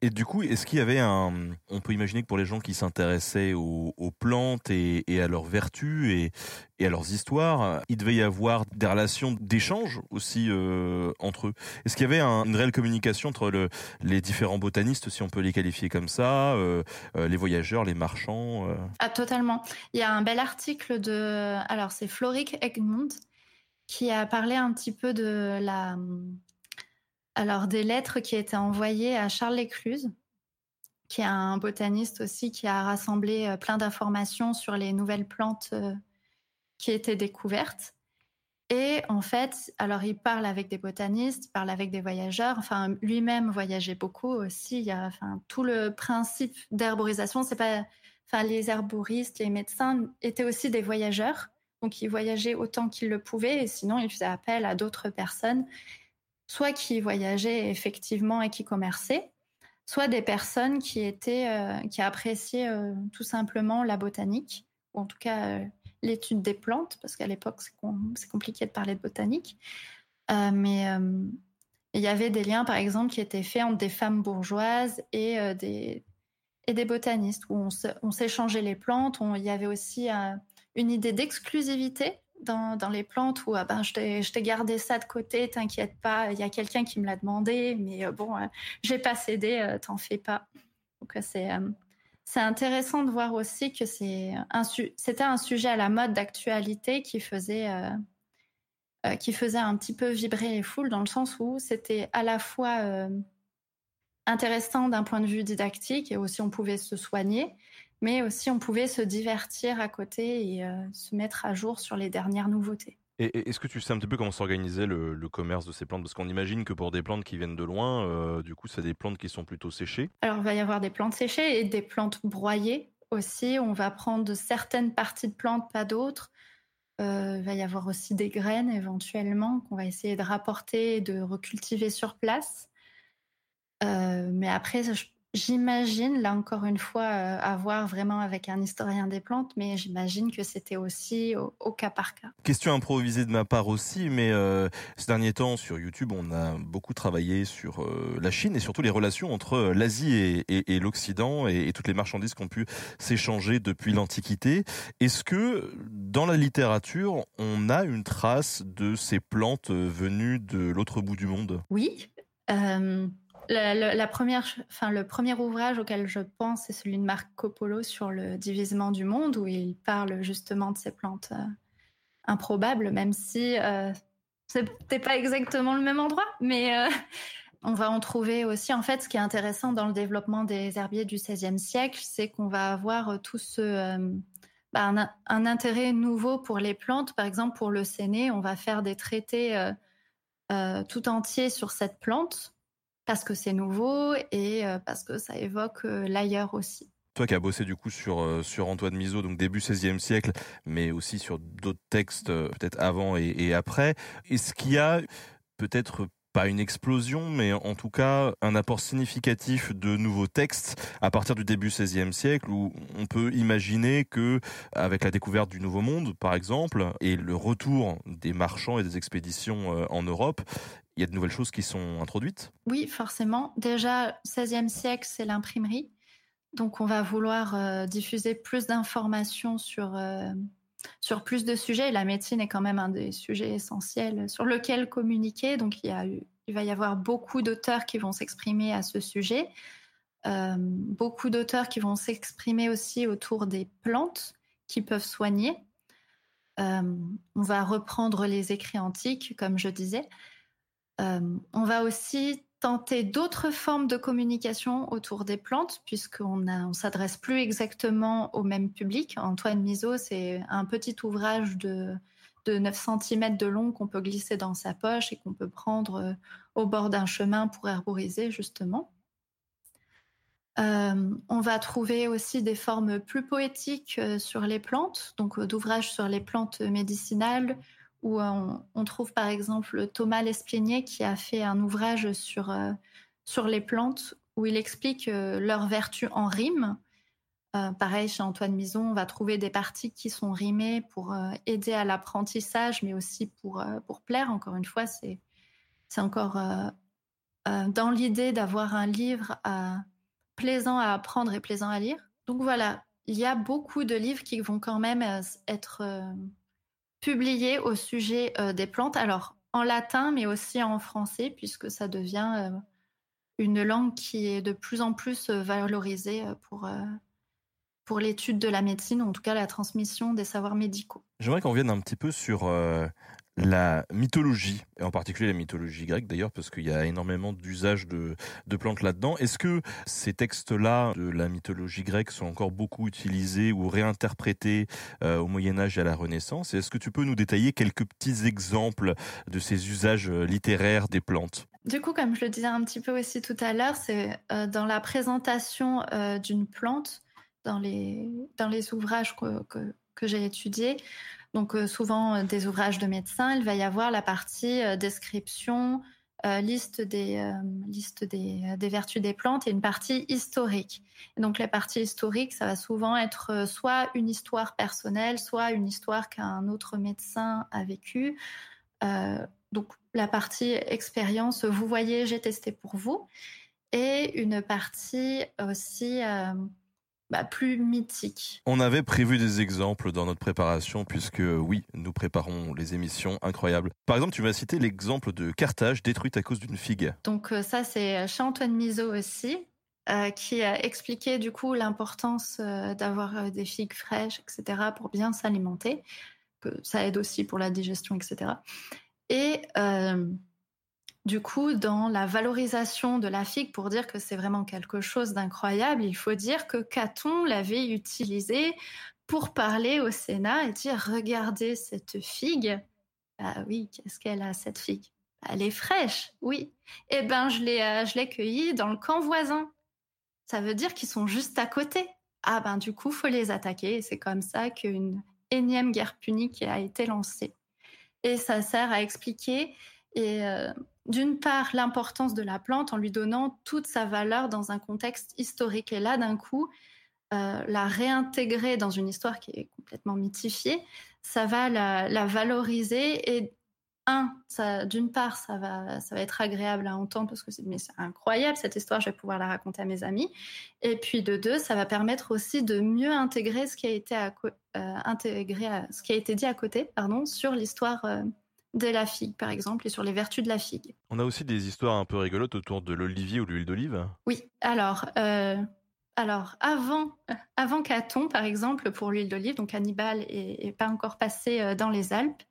Et du coup, est-ce qu'il y avait un... On peut imaginer que pour les gens qui s'intéressaient aux, plantes et, à leurs vertus et, à leurs histoires, il devait y avoir des relations d'échange aussi euh, entre eux. Est-ce qu'il y avait une réelle communication entre les différents botanistes, si on peut les qualifier comme ça, euh, euh, les voyageurs, les marchands Ah, totalement. Il y a un bel article de... Alors, c'est Floric Egmont qui a parlé un petit peu de la alors, des lettres qui étaient envoyées à Charles Lécluse, qui est un botaniste aussi qui a rassemblé euh, plein d'informations sur les nouvelles plantes euh, qui étaient découvertes. Et en fait, alors il parle avec des botanistes, il parle avec des voyageurs. Enfin, lui-même voyageait beaucoup aussi. Il y a, tout le principe d'herborisation, c'est pas, enfin, les herboristes, les médecins étaient aussi des voyageurs. Donc, ils voyageaient autant qu'ils le pouvaient, et sinon, ils faisaient appel à d'autres personnes soit qui voyageaient effectivement et qui commerçaient, soit des personnes qui étaient, euh, qui appréciaient euh, tout simplement la botanique, ou en tout cas euh, l'étude des plantes, parce qu'à l'époque c'est compliqué de parler de botanique. mais il y avait des liens, par exemple, qui étaient faits entre des femmes bourgeoises et des et des botanistes où on s'échangeait les plantes. il y avait aussi une idée d'exclusivité dans, les plantes où ah ben, je t'ai gardé ça de côté, t'inquiète pas, il y a quelqu'un qui me l'a demandé, mais euh, bon, euh, j'ai pas cédé, euh, t'en fais pas. Donc c'est c'est intéressant de voir aussi que c'est c'était un sujet à la mode d'actualité qui faisait qui faisait un petit peu vibrer les foules dans le sens où c'était à la fois intéressant d'un point de vue didactique et aussi on pouvait se soigner, mais aussi on pouvait se divertir à côté et euh, se mettre à jour sur les dernières nouveautés. Et est-ce que tu sais un petit peu comment s'organisait le, commerce de ces plantes? Parce qu'on imagine que pour des plantes qui viennent de loin, euh, du coup, c'est des plantes qui sont plutôt séchées. Alors, il va y avoir des plantes séchées et des plantes broyées aussi. On va prendre certaines parties de plantes, pas d'autres. Euh, il va y avoir aussi des graines éventuellement qu'on va essayer de rapporter et de recultiver sur place. mais après, je J'imagine, là encore une fois, euh, à voir vraiment avec un historien des plantes, mais j'imagine que c'était aussi au, cas par cas. Question improvisée de ma part aussi, mais euh, ces derniers temps sur YouTube, on a beaucoup travaillé sur euh, la Chine et surtout les relations entre l'Asie et, l'Occident et, toutes les marchandises qui ont pu s'échanger depuis l'Antiquité. Est-ce que dans la littérature, on a une trace de ces plantes venues de l'autre bout du monde? Oui. La, première, enfin, le premier ouvrage auquel je pense, c'est celui de Marco Polo sur le divisement du monde, où il parle justement de ces plantes euh, improbables, même si euh, c'était pas exactement le même endroit, mais euh, on va en trouver aussi. En fait, ce qui est intéressant dans le développement des herbiers du XVIe siècle, c'est qu'on va avoir tout ce bah, un, un, intérêt nouveau pour les plantes. Par exemple, pour le séné, on va faire des traités tout entiers sur cette plante parce que c'est nouveau et euh, parce que ça évoque euh, l'ailleurs aussi. Toi qui as bossé du coup sur, euh, sur Antoine Miseau, donc début XVIe siècle, mais aussi sur d'autres textes peut-être avant et après, est-ce qu'il y a peut-être pas une explosion, mais en tout cas un apport significatif de nouveaux textes à partir du début XVIe siècle, où on peut imaginer que, avec la découverte du Nouveau Monde, par exemple, et le retour des marchands et des expéditions en Europe, il y a de nouvelles choses qui sont introduites Oui, forcément. Déjà, 16e siècle, c'est l'imprimerie. Donc on va vouloir diffuser plus d'informations sur sur plus de sujets. La médecine est quand même un des sujets essentiels sur lequel communiquer. Donc il, il va y avoir beaucoup d'auteurs qui vont s'exprimer à ce sujet. Euh, beaucoup d'auteurs qui vont s'exprimer aussi autour des plantes qui peuvent soigner. Euh, on va reprendre les écrits antiques, comme je disais. Euh, on va aussi tenter d'autres formes de communication autour des plantes, puisqu'on ne s'adresse plus exactement au même public. Antoine Miso, c'est un petit ouvrage de, de 9 cm de long qu'on peut glisser dans sa poche et qu'on peut prendre euh, au bord d'un chemin pour herboriser, justement. Euh, on va trouver aussi des formes plus poétiques euh, sur les plantes, donc d'ouvrages sur les plantes médicinales où euh, on, trouve par exemple Thomas Lesplénier qui a fait un ouvrage sur, euh, sur les plantes où il explique euh, leurs vertus en rime. pareil, chez Antoine Mison, on va trouver des parties qui sont rimées pour aider à l'apprentissage, mais aussi pour, pour plaire. Encore une fois, c'est, c'est encore dans l'idée d'avoir un livre plaisant à apprendre et plaisant à lire. Donc voilà, il y a beaucoup de livres qui vont quand même être publié au sujet euh, des plantes, alors en latin, mais aussi en français, puisque ça devient euh, une langue qui est de plus en plus euh, valorisée pour, pour l'étude de la médecine, en tout cas la transmission des savoirs médicaux. J'aimerais qu'on revienne un petit peu sur la mythologie, et en particulier la mythologie grecque d'ailleurs, parce qu'il y a énormément d'usages de, plantes là-dedans. Est-ce que ces textes-là de la mythologie grecque sont encore beaucoup utilisés ou réinterprétés euh, au Moyen Âge et à la Renaissance? Est-ce que tu peux nous détailler quelques petits exemples de ces usages euh, littéraires des plantes? Du coup, comme je le disais un petit peu aussi tout à l'heure, c'est euh, dans la présentation d'une plante, dans les, dans les ouvrages que, que, que j'ai étudiés, donc euh, souvent euh, des ouvrages de médecins, il va y avoir la partie euh, description, liste des liste des, des, vertus des plantes et une partie historique. Donc la partie historique, ça va souvent être soit une histoire personnelle, soit une histoire qu'un autre médecin a vécue. donc la partie expérience, vous voyez, j'ai testé pour vous, et une partie aussi bah, plus mythique. On avait prévu des exemples dans notre préparation, puisque oui, nous préparons les émissions incroyables. Par exemple, tu m'as cité l'exemple de Carthage détruite à cause d'une figue. Donc euh, ça, c'est chez Antoine Miso aussi. Euh, qui a expliqué du coup l'importance euh, d'avoir des figues fraîches, etc., pour bien s'alimenter, que ça aide aussi pour la digestion, etc. Et du coup, dans la valorisation de la figue, pour dire que c'est vraiment quelque chose d'incroyable, il faut dire que Caton l'avait utilisé pour parler au Sénat et dire regardez cette figue. Ah oui, qu'est-ce qu'elle a cette figue? Elle est fraîche, oui. Eh ben, je l'ai, euh, je l'ai cueillie dans le camp voisin. Ça veut dire qu'ils sont juste à côté. Ah ben, du coup, faut les attaquer. C'est comme ça qu'une énième guerre punique a été lancée. Et ça sert à expliquer et euh, d'une part l'importance de la plante en lui donnant toute sa valeur dans un contexte historique. Et là, d'un coup, euh, la réintégrer dans une histoire qui est complètement mythifiée, ça va la, valoriser et un, d'une part, ça va, ça être agréable à entendre parce que c'est, incroyable cette histoire, je vais pouvoir la raconter à mes amis. Et puis de deux, ça va permettre aussi de mieux intégrer ce qui a été euh, ce qui a été dit à côté, sur l'histoire de la figue, par exemple, et sur les vertus de la figue. On a aussi des histoires un peu rigolotes autour de l'olivier ou de l'huile d'olive. Oui, alors, euh, alors avant, avant Caton, par exemple, pour l'huile d'olive, donc Hannibal est, pas encore passé euh, dans les Alpes,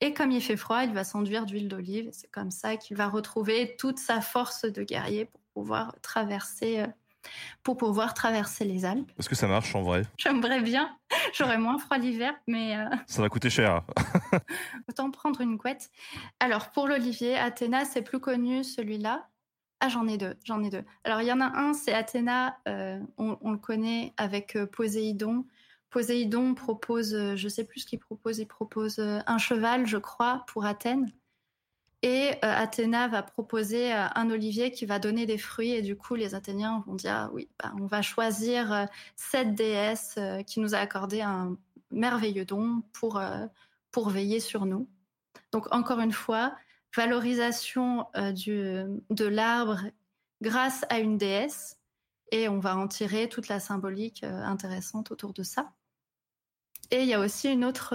et comme il fait froid, il va s'enduire d'huile d'olive. C'est comme ça qu'il va retrouver toute sa force de guerrier pour pouvoir traverser euh, pour pouvoir traverser les Alpes. Est-ce que ça marche en vrai? J'aimerais bien. J'aurais moins froid l'hiver, mais... Euh, ça va coûter cher. Autant prendre une couette. Alors, pour l'olivier, Athéna, c'est plus connu celui-là? Ah, j'en ai deux, j'en ai deux. Alors, il y en a un, c'est Athéna, euh, on, le connaît avec euh, Poséidon. Poséidon propose, je sais plus ce qu'il propose, il propose un cheval, je crois, pour Athènes. Et euh, Athéna va proposer euh, un olivier qui va donner des fruits et du coup les Athéniens vont dire ah oui, bah, on va choisir euh, cette déesse qui nous a accordé un merveilleux don pour pour veiller sur nous. Donc encore une fois, valorisation du, de l'arbre grâce à une déesse et on va en tirer toute la symbolique intéressante autour de ça. Et il y a aussi une autre,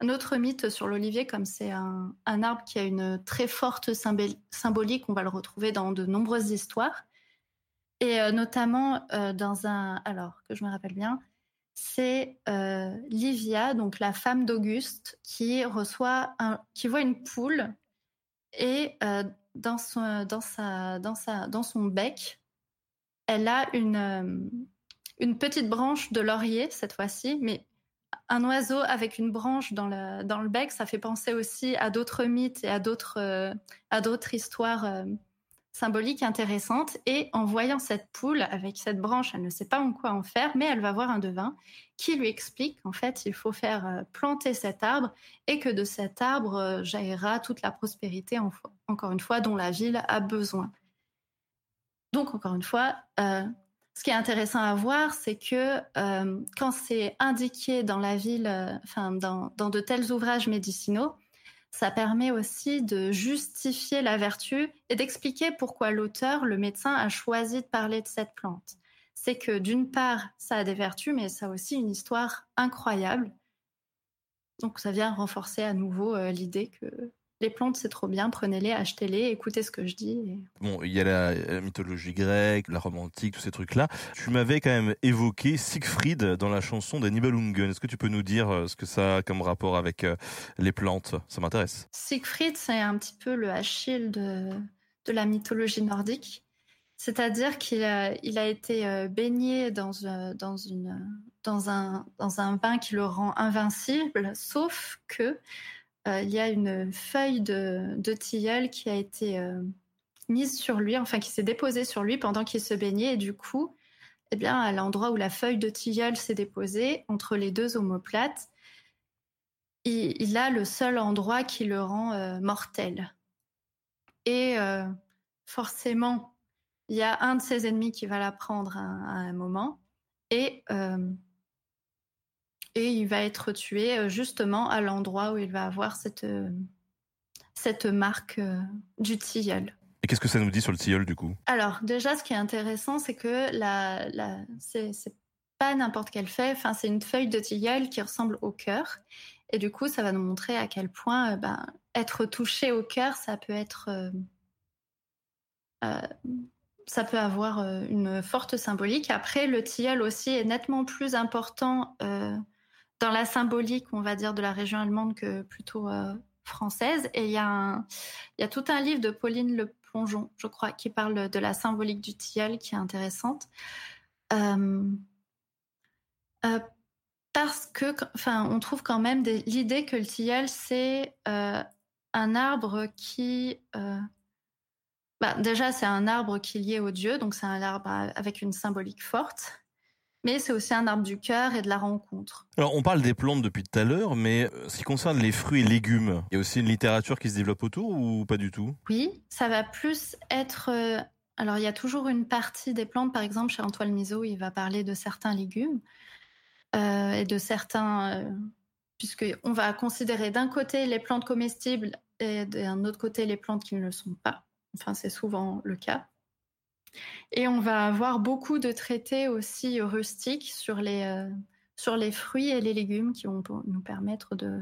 un autre mythe sur l'olivier, comme c'est un, arbre qui a une très forte symbolique, on va le retrouver dans de nombreuses histoires. Et notamment dans un, alors que je me rappelle bien, c'est euh, Livia, donc la femme d'Auguste, qui reçoit un, qui voit une poule et euh, dans son bec, elle a une euh, une petite branche de laurier cette fois-ci, mais un oiseau avec une branche dans le bec, ça fait penser aussi à d'autres mythes et à d'autres d'autres histoires symbolique intéressante. Et en voyant cette poule avec cette branche, elle ne sait pas en quoi en faire, mais elle va voir un devin qui lui explique qu'en fait, il faut faire euh, planter cet arbre et que de cet arbre euh, jaillira toute la prospérité, encore une fois, dont la ville a besoin. Donc, encore une fois, euh, ce qui est intéressant à voir, c'est que quand c'est indiqué dans la ville, enfin, dans, dans de tels ouvrages médicinaux, ça permet aussi de justifier la vertu et d'expliquer pourquoi l'auteur, le médecin, a choisi de parler de cette plante. C'est que d'une part, ça a des vertus, mais ça a aussi une histoire incroyable. Donc ça vient renforcer à nouveau euh, l'idée que les plantes, c'est trop bien, prenez-les, achetez-les, écoutez ce que je dis. Bon, il y a la, mythologie grecque, la romantique, tous ces trucs-là. Tu m'avais quand même évoqué Siegfried dans la chanson des Nibelungen. Est-ce que tu peux nous dire euh, ce que ça a comme rapport avec euh, les plantes? Ça m'intéresse. Siegfried, c'est un petit peu le Achille de, de la mythologie nordique. C'est-à-dire qu'il a, il a été euh, baigné dans, dans, une, dans, un, dans un bain qui le rend invincible, sauf que euh, il y a une feuille de, tilleul qui a été euh, mise sur lui, enfin qui s'est déposée sur lui pendant qu'il se baignait. Et du coup, eh bien, à l'endroit où la feuille de tilleul s'est déposée, entre les deux omoplates, il, a le seul endroit qui le rend euh, mortel. Et forcément, il y a un de ses ennemis qui va la prendre à, à un moment. Et et il va être tué euh, justement à l'endroit où il va avoir cette, euh, cette marque euh, du tilleul. Et qu'est-ce que ça nous dit sur le tilleul du coup? Alors déjà, ce qui est intéressant, c'est que la, la, c'est, pas n'importe quelle feuille, enfin c'est une feuille de tilleul qui ressemble au cœur. Et du coup, ça va nous montrer à quel point ben, être touché au cœur, ça peut être... Euh, ça peut avoir une forte symbolique. Après, le tilleul aussi est nettement plus important dans la symbolique, on va dire, de la région allemande que plutôt euh, française. Et il y, a tout un livre de Pauline Le Plongeon, je crois, qui parle de la symbolique du tilleul, qui est intéressante. Euh, euh, parce que, enfin, on trouve quand même l'idée que le tilleul, c'est un arbre qui... Bah, déjà, c'est un arbre qui est lié au Dieu, donc c'est un arbre avec une symbolique forte mais c'est aussi un arbre du cœur et de la rencontre. Alors on parle des plantes depuis tout à l'heure, mais euh, ce qui concerne les fruits et légumes, il y a aussi une littérature qui se développe autour ou pas du tout? Oui, ça va plus être... Euh, alors il y a toujours une partie des plantes, par exemple chez Antoine Miseau, il va parler de certains légumes euh, et de certains... Puisqu'on va considérer d'un côté les plantes comestibles et d'un autre côté les plantes qui ne le sont pas. Enfin, c'est souvent le cas. Et on va avoir beaucoup de traités aussi rustiques sur les, euh, sur les fruits et les légumes qui vont nous permettre de,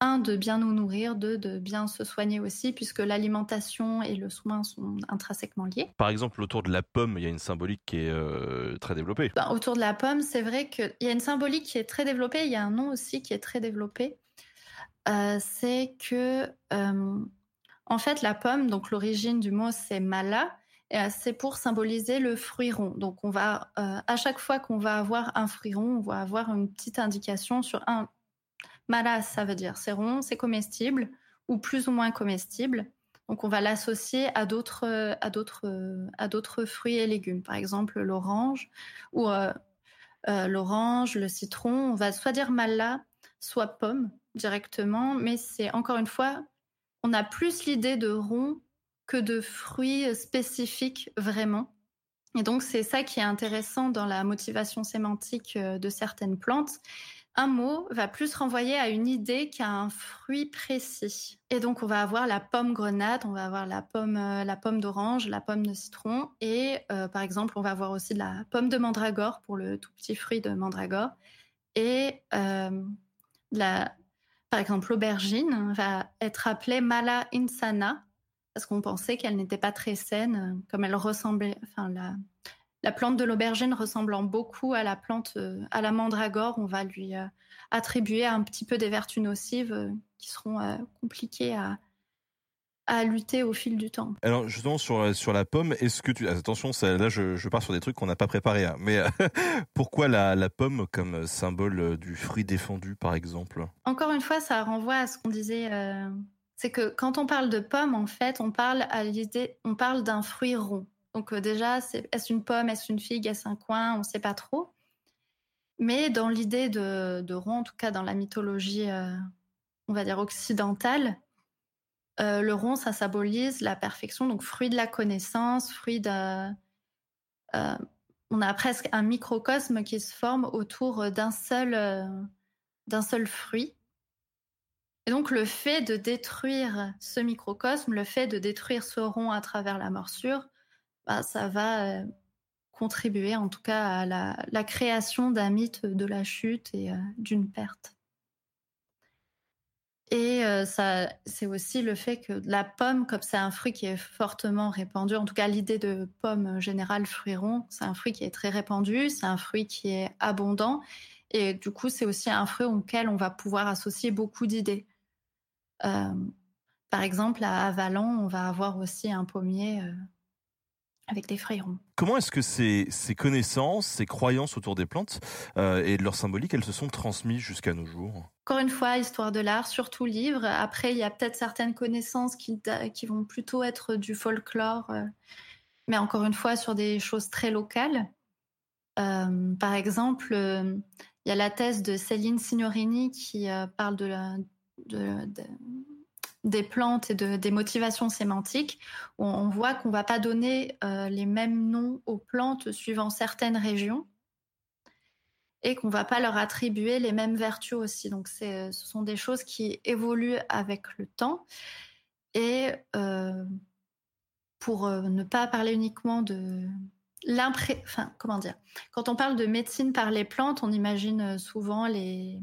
un, de bien nous nourrir, deux, de bien se soigner aussi, puisque l'alimentation et le soin sont intrinsèquement liés. Par exemple, autour de la pomme, il y a une symbolique qui est euh, très développée. Ben, autour de la pomme, c'est vrai qu'il y a une symbolique qui est très développée, il y a un nom aussi qui est très développé. Euh, c'est que, en fait, la pomme, donc l'origine du mot, c'est mala, c'est pour symboliser le fruit rond. Donc, on va, euh, à chaque fois qu'on va avoir un fruit rond, on va avoir une petite indication sur un. Malas, ça veut dire c'est rond, c'est comestible ou plus ou moins comestible. Donc, on va l'associer à d'autres, à d'autres, à d'autres fruits et légumes. Par exemple, l'orange ou euh, l'orange, le citron. On va soit dire mala, soit pomme directement, mais c'est encore une fois, on a plus l'idée de rond que de fruits spécifiques vraiment. Et donc c'est ça qui est intéressant dans la motivation sémantique euh, de certaines plantes. un mot va plus renvoyer à une idée qu'à un fruit précis. Et donc, on va avoir la pomme grenade, on va avoir la pomme, euh, la pomme d'orange, la pomme de citron, et euh, par exemple, on va avoir aussi de la pomme de mandragore pour le tout petit fruit de mandragore, et par exemple, l'aubergine va être appelée mala insana parce qu'on pensait qu'elle n'était pas très saine, comme elle ressemblait, enfin la la plante de l'aubergine ressemblant beaucoup à la plante, euh, à la mandragore, on va lui euh, attribuer un petit peu des vertus nocives euh, qui seront compliquées à, à lutter au fil du temps. Alors justement sur sur la pomme, est-ce que tu attention là je, je pars sur des trucs qu'on n'a pas préparés hein, mais pourquoi la, la pomme comme symbole du fruit défendu par exemple? Encore une fois, ça renvoie à ce qu'on disait. C'est que quand on parle de pomme, en fait, on parle à l'idée, on parle d'un fruit rond. Donc euh, déjà, est-ce une pomme, est-ce une figue, est-ce un coin On ne sait pas trop. Mais dans l'idée de, rond, en tout cas dans la mythologie, euh, on va dire occidentale, euh, le rond, ça symbolise la perfection, donc fruit de la connaissance, fruit de... on a presque un microcosme qui se forme autour d'un seul, d'un seul fruit. Et donc le fait de détruire ce microcosme, le fait de détruire ce rond à travers la morsure, bah, ça va euh, contribuer en tout cas à la, création d'un mythe de la chute et euh, d'une perte. Et euh, ça, c'est aussi le fait que la pomme, comme c'est un fruit qui est fortement répandu, en tout cas l'idée de pomme générale fruit rond, c'est un fruit qui est très répandu, c'est un fruit qui est abondant, et du coup c'est aussi un fruit auquel on va pouvoir associer beaucoup d'idées. Par exemple, à Avalon, on va avoir aussi un pommier avec des ronds. Comment est-ce que ces, ces, connaissances, ces croyances autour des plantes euh, et de leur symbolique, elles se sont transmises jusqu'à nos jours? Encore une fois, histoire de l'art, surtout livre. Après, il y a peut-être certaines connaissances qui, qui vont plutôt être du folklore, euh, mais encore une fois, sur des choses très locales. Euh, par exemple, il y a la thèse de Céline Signorini qui parle de la, de, de, des plantes et de, des motivations sémantiques, on, voit qu'on va pas donner euh, les mêmes noms aux plantes suivant certaines régions et qu'on va pas leur attribuer les mêmes vertus aussi. Donc ce sont des choses qui évoluent avec le temps et euh, pour euh, ne pas parler uniquement de l'impré, enfin comment dire, quand on parle de médecine par les plantes, on imagine souvent les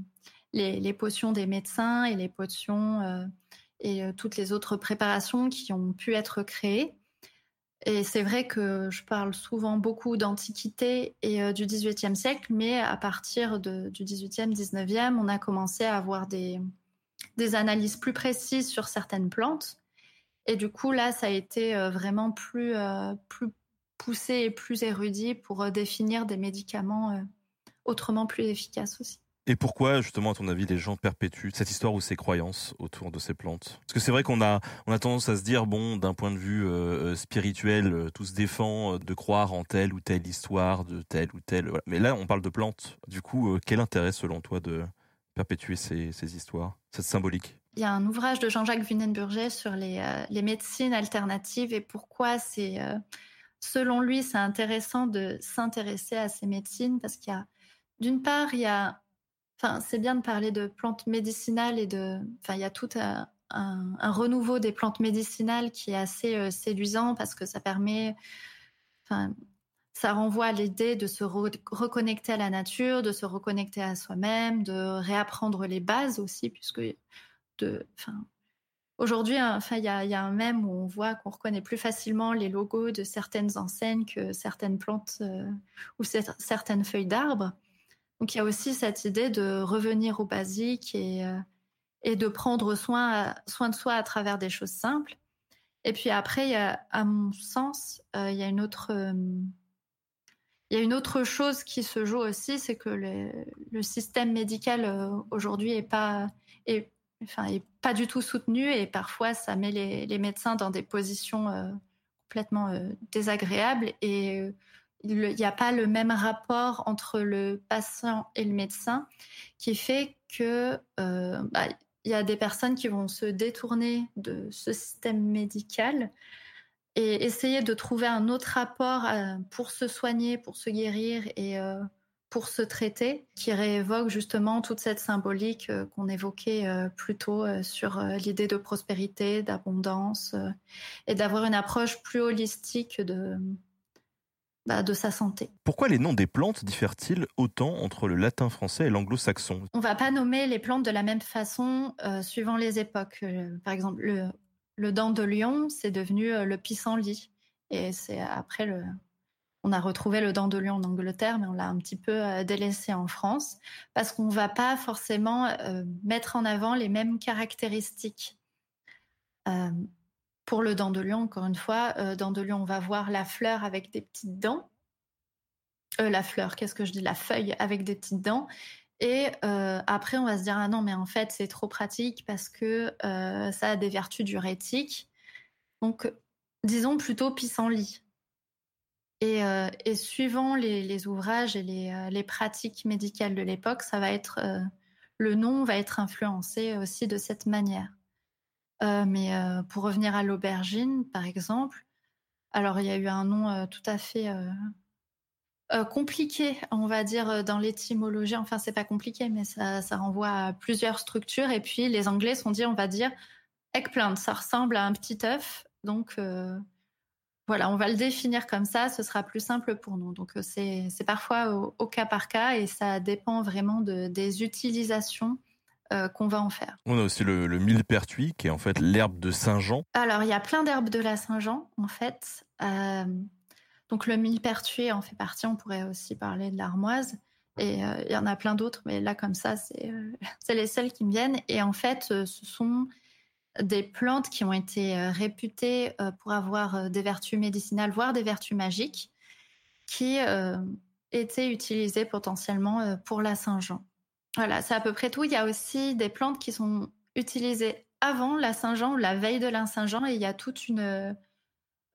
les, potions des médecins et les potions et euh, toutes les autres préparations qui ont pu être créées. Et c'est vrai que je parle souvent beaucoup d'Antiquité et euh, du XVIIIe siècle, mais à partir de, du XVIIIe, XIXe, on a commencé à avoir des, analyses plus précises sur certaines plantes. Et du coup, là, ça a été euh, vraiment plus, plus poussé et plus érudit pour définir des médicaments autrement plus efficaces aussi. Et pourquoi, justement, à ton avis, les gens perpétuent cette histoire ou ces croyances autour de ces plantes? Parce que c'est vrai qu'on a, on a tendance à se dire, bon, d'un point de vue euh, euh spirituel, euh, tout se défend de croire en telle ou telle histoire, de telle ou telle. Mais là, on parle de plantes. Du coup, quel intérêt, selon toi, de perpétuer ces, ces histoires, cette symbolique? Il y a un ouvrage de Jean-Jacques Wunenburger sur les, les médecines alternatives et pourquoi c'est, selon lui, c'est intéressant de s'intéresser à ces médecines parce qu'il y a, d'une part, il y a C'est bien de parler de plantes médicinales et de. Enfin, il y a tout un, un, renouveau des plantes médicinales qui est assez euh, séduisant parce que ça permet. Enfin, ça renvoie à l'idée de se reconnecter à la nature, de se reconnecter à soi-même, de réapprendre les bases aussi, puisque de. Enfin, Aujourd'hui, hein, enfin, il y a, un même où on voit qu'on reconnaît plus facilement les logos de certaines enseignes que certaines plantes euh, ou certaines feuilles d'arbres. Donc il y a aussi cette idée de revenir au basique et, euh, de prendre soin, de soi à travers des choses simples. Et puis après, à mon sens, euh, il y a une autre, euh, il y a une autre chose qui se joue aussi, c'est que le, système médical aujourd'hui est pas, est, enfin, est pas du tout soutenu et parfois ça met les, les médecins dans des positions complètement désagréables et il n'y a pas le même rapport entre le patient et le médecin qui fait que euh, bah, il y a des personnes qui vont se détourner de ce système médical et essayer de trouver un autre rapport euh, pour se soigner, pour se guérir et euh, pour ce traité qui réévoque justement toute cette symbolique qu'on évoquait plus tôt sur l'idée de prospérité, d'abondance et d'avoir une approche plus holistique de, bah, de sa santé. Pourquoi les noms des plantes diffèrent-ils autant entre le latin français et l'anglo-saxon? On va pas nommer les plantes de la même façon euh, suivant les époques. Euh, par exemple, le, le dent de lion, c'est devenu euh, le pissenlit. Et c'est après le, on a retrouvé le dent de lion en Angleterre, mais on l'a un petit peu délaissé en France parce qu'on va pas forcément mettre en avant les mêmes caractéristiques. Pour le dent de lion, encore une fois, euh, dent de lion, on va voir la fleur avec des petites dents. Euh, la fleur, qu'est-ce que je dis La feuille avec des petites dents. Et euh, après, on va se dire ah non, mais en fait, c'est trop pratique parce que ça a des vertus diurétiques. Donc, disons plutôt pissenlit. Et, et suivant les, ouvrages et les, les, pratiques médicales de l'époque, ça va être le nom va être influencé aussi de cette manière. Euh, mais euh, pour revenir à l'aubergine, par exemple, alors il y a eu un nom euh, tout à fait compliqué, on va dire, dans l'étymologie. Enfin, c'est pas compliqué, mais ça, renvoie à plusieurs structures. Et puis les Anglais sont dit, on va dire, eggplant, ça ressemble à un petit œuf. Donc voilà, on va le définir comme ça, ce sera plus simple pour nous. Donc c'est parfois au, cas par cas et ça dépend vraiment de, des utilisations euh, qu'on va en faire. On a aussi le, millepertuis, qui est en fait l'herbe de Saint-Jean. Alors, il y a plein d'herbes de la Saint-Jean, en fait. Euh, donc, le millepertuis en fait partie. On pourrait aussi parler de l'armoise. Et euh, il y en a plein d'autres, mais là, comme ça, c'est les seules qui me viennent. Et en fait, ce sont des plantes qui ont été réputées pour avoir des vertus médicinales, voire des vertus magiques, qui étaient utilisées potentiellement pour la Saint-Jean. Voilà, c'est à peu près tout. Il y a aussi des plantes qui sont utilisées avant la Saint-Jean ou la veille de la Saint-Jean et il y a toute une,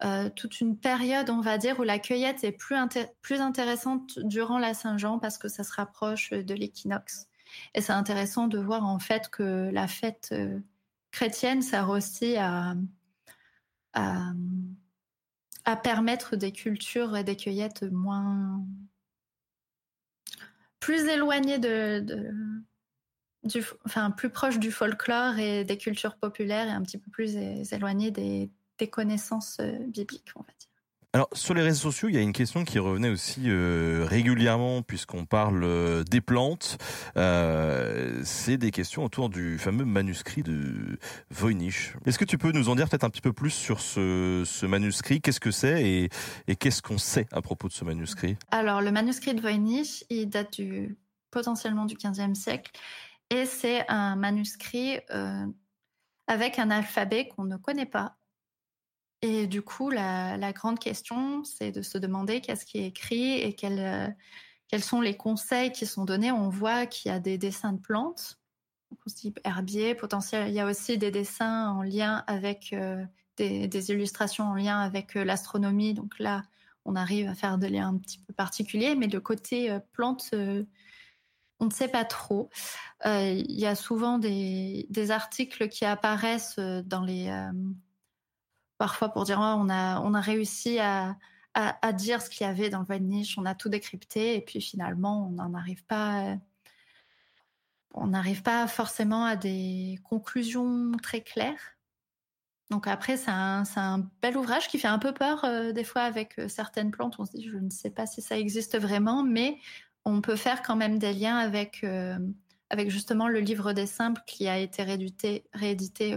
euh, toute une période, on va dire, où la cueillette est plus, plus intéressante durant la Saint-Jean parce que ça se rapproche de l'équinoxe. Et c'est intéressant de voir en fait que la fête euh, chrétienne sert aussi à, à, à permettre des cultures et des cueillettes moins, plus éloigné de, du, enfin plus proche du folklore et des cultures populaires et un petit peu plus éloigné des, des connaissances euh, bibliques, on va dire. Alors sur les réseaux sociaux, il y a une question qui revenait aussi euh, régulièrement puisqu'on parle euh, des plantes. Euh, c'est des questions autour du fameux manuscrit de Voynich. Est-ce que tu peux nous en dire peut-être un petit peu plus sur ce, manuscrit? Qu'est-ce que c'est et, qu'est-ce qu'on sait à propos de ce manuscrit? Alors le manuscrit de Voynich, il date potentiellement du 15e siècle et c'est un manuscrit avec un alphabet qu'on ne connaît pas et du coup, la, grande question, c'est de se demander qu'est-ce qui est écrit et euh, quels sont les conseils qui sont donnés. On voit qu'il y a des dessins de plantes, on se dit herbier, potentiel. Il y a aussi des dessins en lien avec euh, des, illustrations en lien avec euh, l'astronomie. Donc là, on arrive à faire des liens un petit peu particuliers, mais le côté plantes, on ne sait pas trop. il y a souvent des, articles qui apparaissent dans les parfois pour dire oh, on a on a réussi à, à, dire ce qu'il y avait dans le niche, on a tout décrypté et puis finalement on n'en arrive pas on n'arrive pas forcément à des conclusions très claires. Donc après c'est un, un bel ouvrage qui fait un peu peur euh, des fois avec euh, certaines plantes. On se dit je ne sais pas si ça existe vraiment, mais on peut faire quand même des liens avec euh, avec justement le livre des simples qui a été réédité, réédité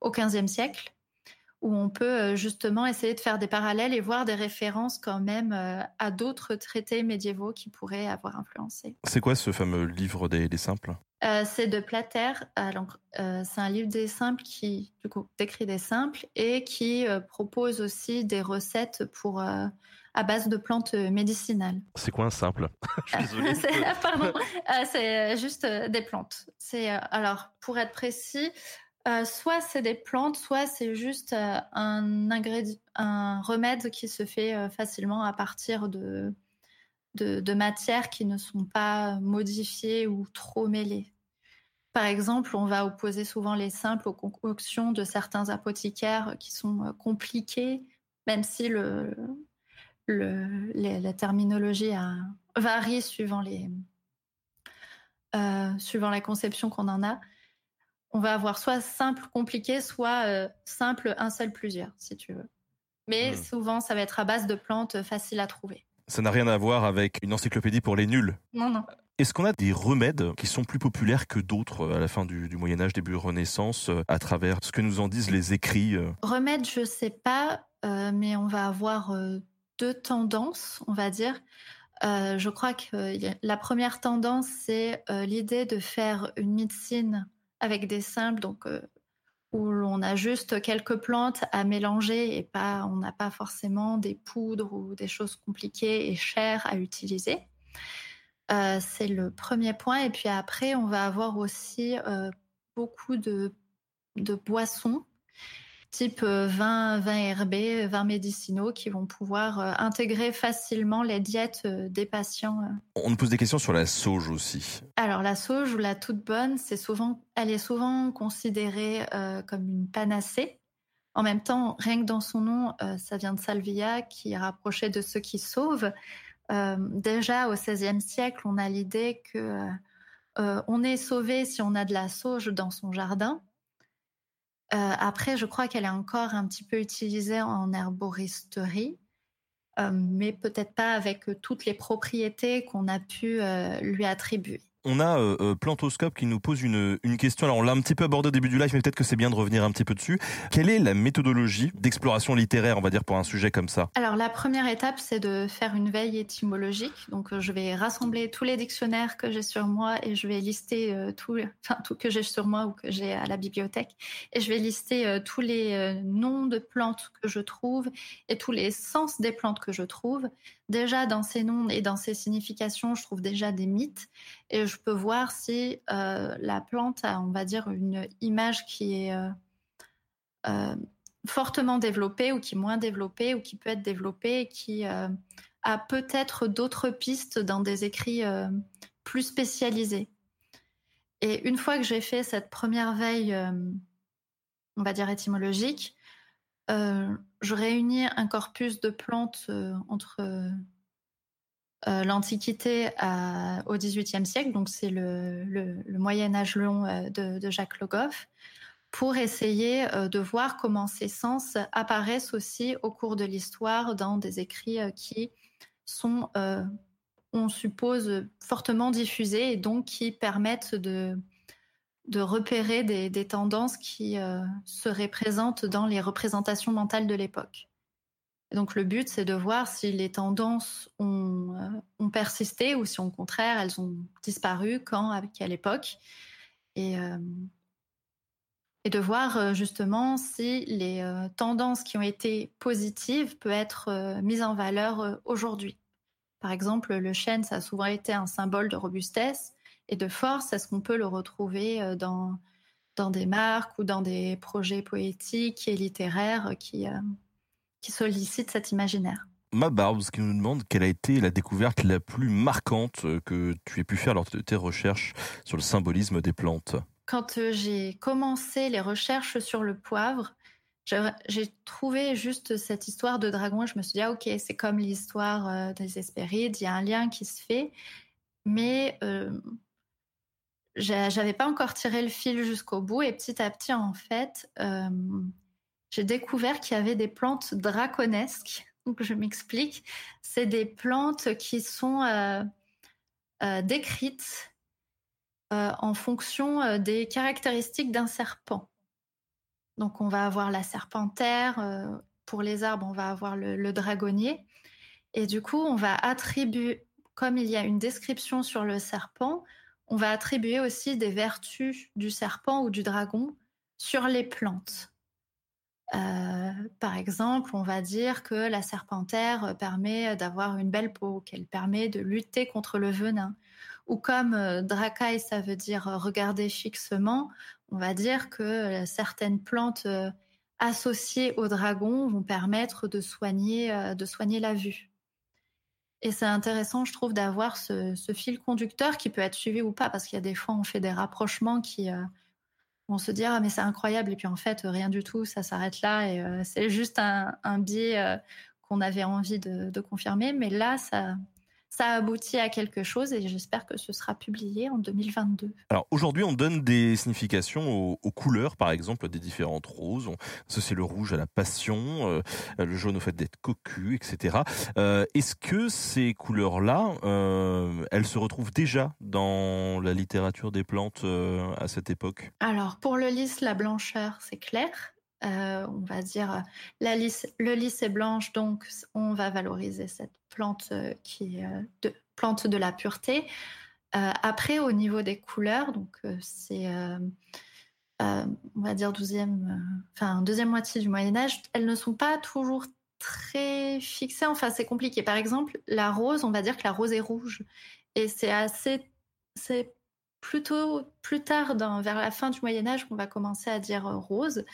au XVe siècle où on peut euh, justement essayer de faire des parallèles et voir des références quand même euh, à d'autres traités médiévaux qui pourraient avoir influencé. C'est quoi ce fameux livre des, simples? Euh, C'est de Plater. c'est un livre des simples qui, du coup, décrit des simples et qui propose aussi des recettes pour à base de plantes médicinales. C'est quoi un simple? Je suis désolée. Pardon, c'est juste des plantes. C'est alors pour être précis, euh, soit c'est des plantes, soit c'est juste euh, un un remède qui se fait euh, facilement à partir de, matières qui ne sont pas modifiées ou trop mêlées. Par exemple, on va opposer souvent les simples aux concoctions de certains apothicaires qui sont compliqués, même si la terminologie varie suivant la conception qu'on en a. On va avoir soit simple compliqué, soit simple un seul plusieurs, si tu veux. Mais hmm. souvent, ça va être à base de plantes faciles à trouver. Ça n'a rien à voir avec une encyclopédie pour les nuls. Non, non. Est-ce qu'on a des remèdes qui sont plus populaires que d'autres à la fin du, Moyen Âge, début Renaissance, à travers ce que nous en disent les écrits Remèdes, je sais pas, mais on va avoir deux tendances, on va dire. Euh, je crois que la première tendance, c'est euh, l'idée de faire une médecine avec des simples, donc euh, où on a juste quelques plantes à mélanger et pas, on n'a pas forcément des poudres ou des choses compliquées et chères à utiliser. c'est le premier point. Et puis après, on va avoir aussi beaucoup de, de boissons type euh, vin, vin herbé, vins médicinaux qui vont pouvoir euh, intégrer facilement les diètes euh, des patients. On nous pose des questions sur la sauge aussi. Alors la sauge ou la toute bonne, c'est souvent, elle est souvent considérée comme une panacée. En même temps, rien que dans son nom, ça vient de salvia, qui est rapproché de ceux qui sauvent. déjà au XVIe siècle, on a l'idée que on est sauvé si on a de la sauge dans son jardin. Euh, après, je crois qu'elle est encore un petit peu utilisée en herboristerie, euh, mais peut-être pas avec toutes les propriétés qu'on a pu euh, lui attribuer on a euh, euh, Plantoscope qui nous pose une, question. Alors on l'a un petit peu abordé au début du live, mais peut-être que c'est bien de revenir un petit peu dessus. Quelle est la méthodologie d'exploration littéraire, on va dire, pour un sujet comme ça? Alors la première étape, c'est de faire une veille étymologique. Donc euh, je vais rassembler tous les dictionnaires que j'ai sur moi et je vais lister tout, enfin que j'ai sur moi ou que j'ai à la bibliothèque, et je vais lister tous les noms de plantes que je trouve et tous les sens des plantes que je trouve. Déjà dans ces noms et dans ces significations, je trouve déjà des mythes et je peux voir si euh, la plante a, on va dire, une image qui est euh, euh, fortement développée ou qui est moins développée ou qui peut être développée et qui a peut-être d'autres pistes dans des écrits plus spécialisés. Et une fois que j'ai fait cette première veille, on va dire étymologique, je réunis un corpus de plantes entre euh, l'Antiquité au XVIIIe siècle, donc c'est le, Moyen Âge long euh, de, Jacques Le Goff, pour essayer euh, de voir comment ces sens apparaissent aussi au cours de l'histoire dans des écrits qui sont, on suppose, fortement diffusés et donc qui permettent de, repérer des, des tendances qui seraient présentes dans les représentations mentales de l'époque. Donc le but, c'est de voir si les tendances ont, euh, ont, persisté ou si au contraire, elles ont disparu, quand, à quelle époque. Et, euh, de voir euh, justement si les tendances qui ont été positives peuvent être mises en valeur aujourd'hui. Par exemple, le chêne, ça a souvent été un symbole de robustesse et de force. Est-ce qu'on peut le retrouver dans, dans des marques ou dans des projets poétiques et littéraires qui qui sollicite cet imaginaire. Ma Barbs qui nous demande quelle a été la découverte la plus marquante euh, que tu aies pu faire lors de tes recherches sur le symbolisme des plantes. Quand euh, j'ai commencé les recherches sur le poivre, j'ai trouvé juste cette histoire de dragon je me suis dit, ah, ok, c'est comme l'histoire euh, des Hespérides, il y a un lien qui se fait, mais euh, j'avais pas encore tiré le fil jusqu'au bout et petit à petit, en fait, j'ai découvert qu'il y avait des plantes draconesques. Je m'explique. C'est des plantes qui sont euh, euh, décrites euh, en fonction des caractéristiques d'un serpent. Donc on va avoir la serpentaire. pour les arbres, on va avoir le, dragonnier. Et du coup, on va attribuer, comme il y a une description sur le serpent, on va attribuer aussi des vertus du serpent ou du dragon sur les plantes. Euh, par exemple, on va dire que la serpentaire permet d'avoir une belle peau, qu'elle permet de lutter contre le venin. Ou comme euh, ça veut dire regarder fixement, on va dire que certaines plantes euh, associées au dragon vont permettre de soigner, de soigner la vue. Et c'est intéressant, je trouve, d'avoir ce, ce, fil conducteur qui peut être suivi ou pas, parce qu'il y a des fois, on fait des rapprochements qui on se dit ah mais c'est incroyable et puis en fait rien du tout, ça s'arrête là et euh, c'est juste un, biais euh, qu'on avait envie de, confirmer. Mais là, ça, ça aboutit à quelque chose et j'espère que ce sera publié en 2022. Alors aujourd'hui, on donne des significations aux, couleurs, par exemple, des différentes roses. On associe le rouge à la passion, euh, le jaune au fait d'être cocu, etc. Euh, Est-ce que ces couleurs-là, euh, elles se retrouvent déjà dans la littérature des plantes à cette époque? Alors pour le lys, la blancheur, c'est clair. Euh, on va dire la lys, le lys est blanche, donc on va valoriser cette plante euh, qui est de, plante de la pureté. après, au niveau des couleurs, donc c'est on va dire 12e, enfin deuxième moitié du Moyen Âge, elles ne sont pas toujours très fixées. Enfin, c'est compliqué. Par exemple, la rose, on va dire que la rose est rouge, et c'est assez, c'est plutôt plus tard, dans, vers la fin du Moyen Âge, qu'on va commencer à dire rose.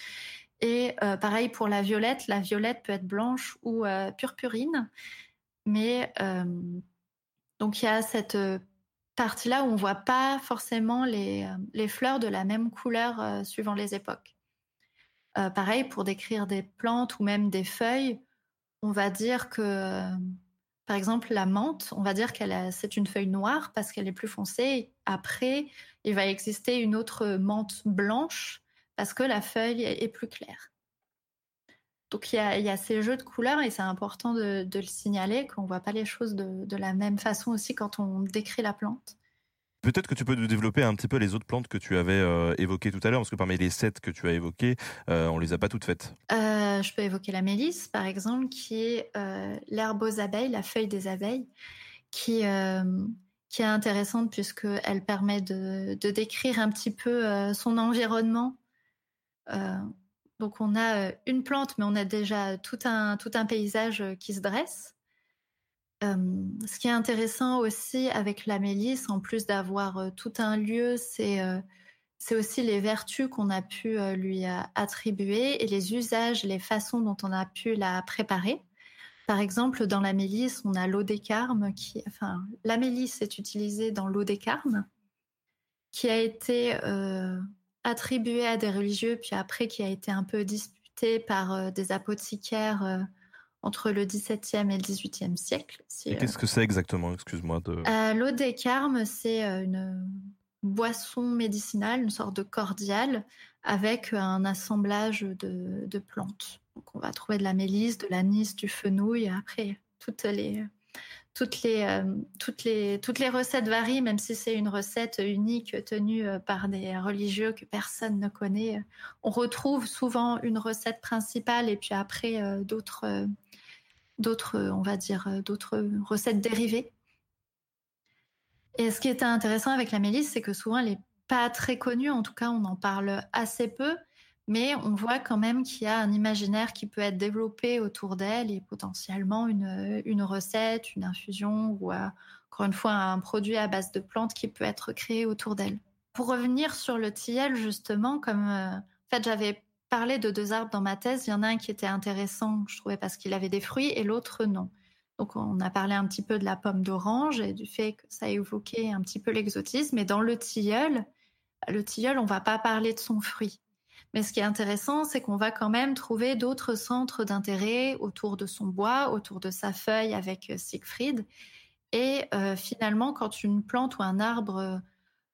Et euh, pareil pour la violette, la violette peut être blanche ou euh, purpurine. Mais euh, donc il y a cette partie-là où on voit pas forcément les, les fleurs de la même couleur suivant les époques. pareil pour décrire des plantes ou même des feuilles, on va dire que par exemple, la menthe, on va dire qu'elle c'est une feuille noire parce qu'elle est plus foncée. Après, il va exister une autre menthe blanche parce que la feuille est plus claire. Donc il y a, ces jeux de couleurs et c'est important de, le signaler qu'on ne voit pas les choses de, la même façon aussi quand on décrit la plante. Peut-être que tu peux développer un petit peu les autres plantes que tu avais euh, évoquées tout à l'heure, parce que parmi les sept que tu as évoquées, euh, on les a pas toutes faites. Euh, je peux évoquer la mélisse, par exemple, qui est euh, l'herbe aux abeilles, la feuille des abeilles, qui, qui est intéressante puisqu'elle permet de, de, décrire un petit peu son environnement donc on a euh, une plante, mais on a déjà tout un, tout un paysage euh, qui se dresse. ce qui est intéressant aussi avec la mélisse, en plus d'avoir tout un lieu, c'est c'est aussi les vertus qu'on a pu lui attribuer et les usages, les façons dont on a pu la préparer. Par exemple, dans la mélisse, on a l'eau des carmes qui, enfin, la mélisse est utilisée dans l'eau des carmes, qui a été attribué à des religieux, puis après qui a été un peu disputé par euh, des apothicaires euh, entre le XVIIe et le XVIIIe siècle. qu'est-ce que c'est exactement? Excuse-moi. De... Euh, L'eau des carmes, c'est une boisson médicinale, une sorte de cordial avec un assemblage de, de plantes. Donc on va trouver de la mélisse, de l'anis, du fenouil, après toutes les toutes les, euh, toutes, les, recettes varient, même si c'est une recette unique tenue euh, par des religieux que personne ne connaît. On retrouve souvent une recette principale et puis après euh, d'autres, d'autres, on va dire, d'autres recettes dérivées. Et ce qui est intéressant avec la mélisse, c'est que souvent elle n'est pas très connue, en tout cas on en parle assez peu mais on voit quand même qu'il y a un imaginaire qui peut être développé autour d'elle et potentiellement une, recette, une infusion ou euh, encore une fois un produit à base de plantes qui peut être créé autour d'elle. Pour revenir sur le tilleul justement, comme euh, en fait j'avais parlé de deux arbres dans ma thèse, il y en a un qui était intéressant, je trouvais parce qu'il avait des fruits et l'autre non. Donc on a parlé un petit peu de la pomme d'orange et du fait que ça évoquait un petit peu l'exotisme. Mais dans le tilleul, le tilleul, on va pas parler de son fruit. Mais ce qui est intéressant, c'est qu'on va quand même trouver d'autres centres d'intérêt autour de son bois, autour de sa feuille avec euh, Siegfried. Et euh, finalement, quand une plante ou un arbre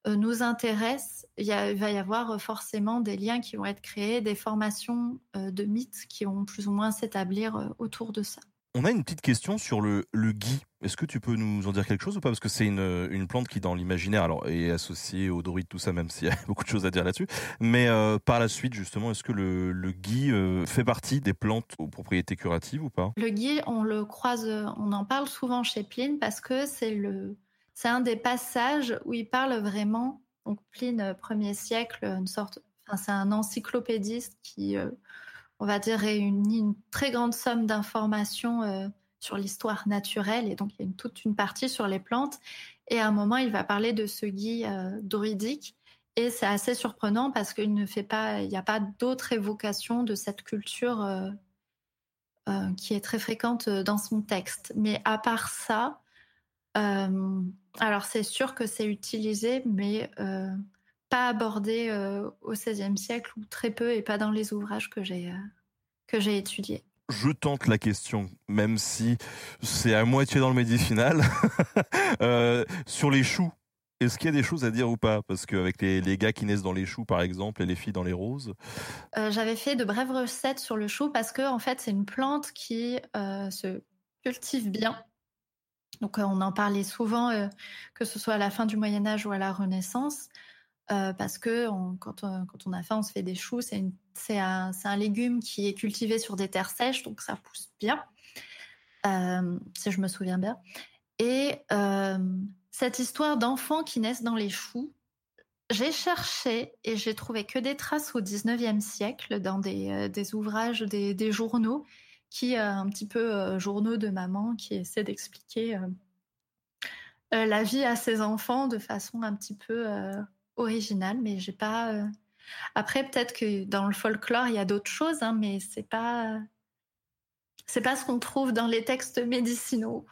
euh, nous intéresse, il, va y avoir forcément des liens qui vont être créés, des formations de mythes qui vont plus ou moins s'établir autour de ça. On a une petite question sur le, le gui. Est-ce que tu peux nous en dire quelque chose ou pas? Parce que c'est une, une plante qui, dans l'imaginaire, alors est associée au druide, tout ça, même s'il y a beaucoup de choses à dire là-dessus. Mais euh, par la suite, justement, est-ce que le, le gui euh, fait partie des plantes aux propriétés curatives ou pas? Le gui, on le croise, on en parle souvent chez Pline parce que c'est le, c'est un des passages où il parle vraiment. Donc Pline, premier siècle, une sorte, enfin c'est un encyclopédiste qui euh, on va dire, réunit une très grande somme d'informations euh, sur l'histoire naturelle. Et donc, il y a toute une partie sur les plantes. Et à un moment, il va parler de ce gui euh, druidique. Et c'est assez surprenant parce qu'il ne fait pas, il n'y a pas d'autre évocation de cette culture euh, qui est très fréquente dans son texte. Mais à part ça, alors c'est sûr que c'est utilisé, mais pas abordé euh, au XVIe siècle ou très peu et pas dans les ouvrages que j'ai euh, que j'ai étudiés. Je tente la question, même si c'est à moitié dans le médicinal. euh, sur les choux, est-ce qu'il y a des choses à dire ou pas? Parce qu'avec les, les, gars qui naissent dans les choux, par exemple, et les filles dans les roses. Euh, J'avais fait de brèves recettes sur le chou parce que, en fait, c'est une plante qui euh, se cultive bien. Donc, on en parlait souvent, que ce soit à la fin du Moyen Âge ou à la Renaissance, euh, parce que quand, on, a faim, on se fait des choux. C'est un, légume qui est cultivé sur des terres sèches, donc ça pousse bien, si je me souviens bien. Et cette histoire d'enfants qui naissent dans les choux, j'ai cherché et j'ai trouvé que des traces au 19e siècle dans des, euh, ouvrages, des, des, journaux, qui, euh, un petit peu euh, journaux de maman, qui essaient d'expliquer euh, la vie à ses enfants de façon un petit peu originale, mais j'ai pas. Après, peut-être que dans le folklore, il y a d'autres choses, hein, mais c'est pas. C'est pas ce qu'on trouve dans les textes médicinaux.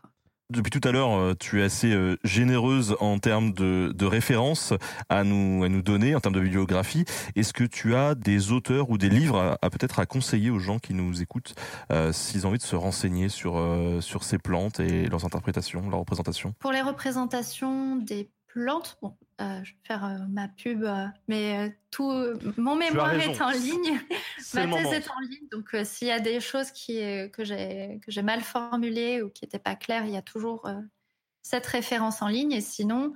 Depuis tout à l'heure, tu es assez généreuse en termes de, de références à nous, à nous donner, en termes de bibliographie. Est-ce que tu as des auteurs ou des livres à, à peut-être à conseiller aux gens qui nous écoutent euh, s'ils ont envie de se renseigner sur, euh, sur ces plantes et leurs interprétations, leurs représentations? Pour les représentations des plantes, bon, euh, je vais faire euh, ma pub, euh, mais tout mon mémoire est en ligne, ma thèse est en ligne. Donc, s'il y a des choses qui, que j'ai que j'ai mal formulées ou qui n'étaient pas claires, il y a toujours cette référence en ligne. Et sinon,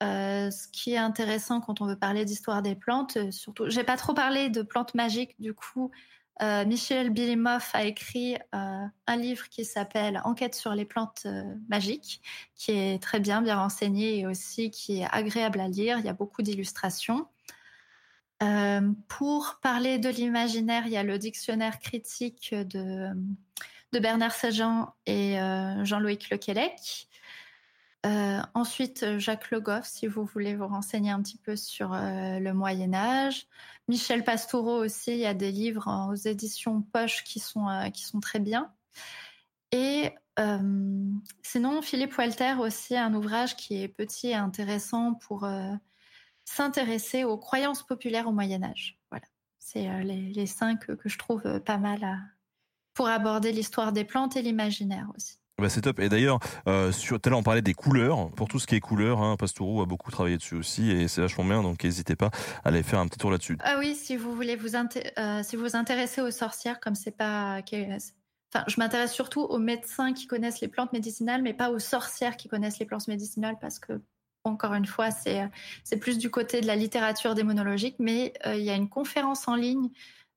ce qui est intéressant quand on veut parler d'histoire des plantes, surtout, j'ai pas trop parlé de plantes magiques, du coup. Euh, Michel Bilimoff a écrit euh, un livre qui s'appelle Enquête sur les plantes euh, magiques, qui est très bien, bien renseigné et aussi qui est agréable à lire. Il y a beaucoup d'illustrations. pour parler de l'imaginaire, il y a le dictionnaire critique de, Bernard Sajan et Jean-Loïc Lequelec. Euh, ensuite, Jacques Le Goff, si vous voulez vous renseigner un petit peu sur euh, le Moyen Âge. Michel Pastoureau aussi, il y a des livres aux éditions Poche qui sont, euh, qui sont très bien. Et sinon, Philippe Walter aussi, un ouvrage qui est petit et intéressant pour s'intéresser aux croyances populaires au Moyen Âge. Voilà, c'est les, cinq que je trouve pas mal pour aborder l'histoire des plantes et l'imaginaire aussi. Bah c'est top. Et d'ailleurs, euh, tout à l'heure on parlait des couleurs. Pour tout ce qui est couleurs, hein, a beaucoup travaillé dessus aussi et c'est vachement bien. Donc n'hésitez pas à aller faire un petit tour là-dessus. Ah oui, si vous voulez vous euh, si vous vous intéressez aux sorcières, comme c'est pas, enfin, je m'intéresse surtout aux médecins qui connaissent les plantes médicinales, mais pas aux sorcières qui connaissent les plantes médicinales parce que encore une fois, c'est c'est plus du côté de la littérature démonologique. Mais euh, il y a une conférence en ligne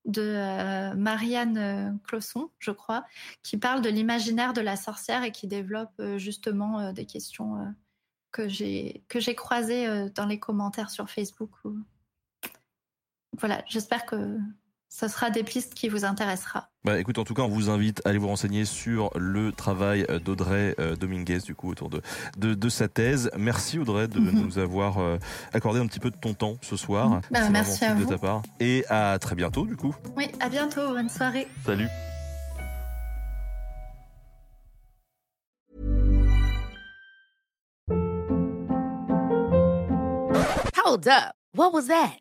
de euh, Marianne Closson, je crois, qui parle de l'imaginaire de la sorcière et qui développe euh, justement euh, des questions euh, que j'ai que j'ai croisées dans les commentaires sur Facebook. Voilà, j'espère que ce sera des pistes qui vous intéressera. Bah écoute, en tout cas, on vous invite à aller vous renseigner sur le travail d'Audrey Dominguez, du coup, autour de, de, de sa thèse. Merci Audrey de mm -hmm. nous avoir accordé un petit peu de ton temps ce soir. Bah, merci à de vous. ta part. Et à très bientôt, du coup. Oui, à bientôt. Bonne soirée. Salut. Hold up. What was that?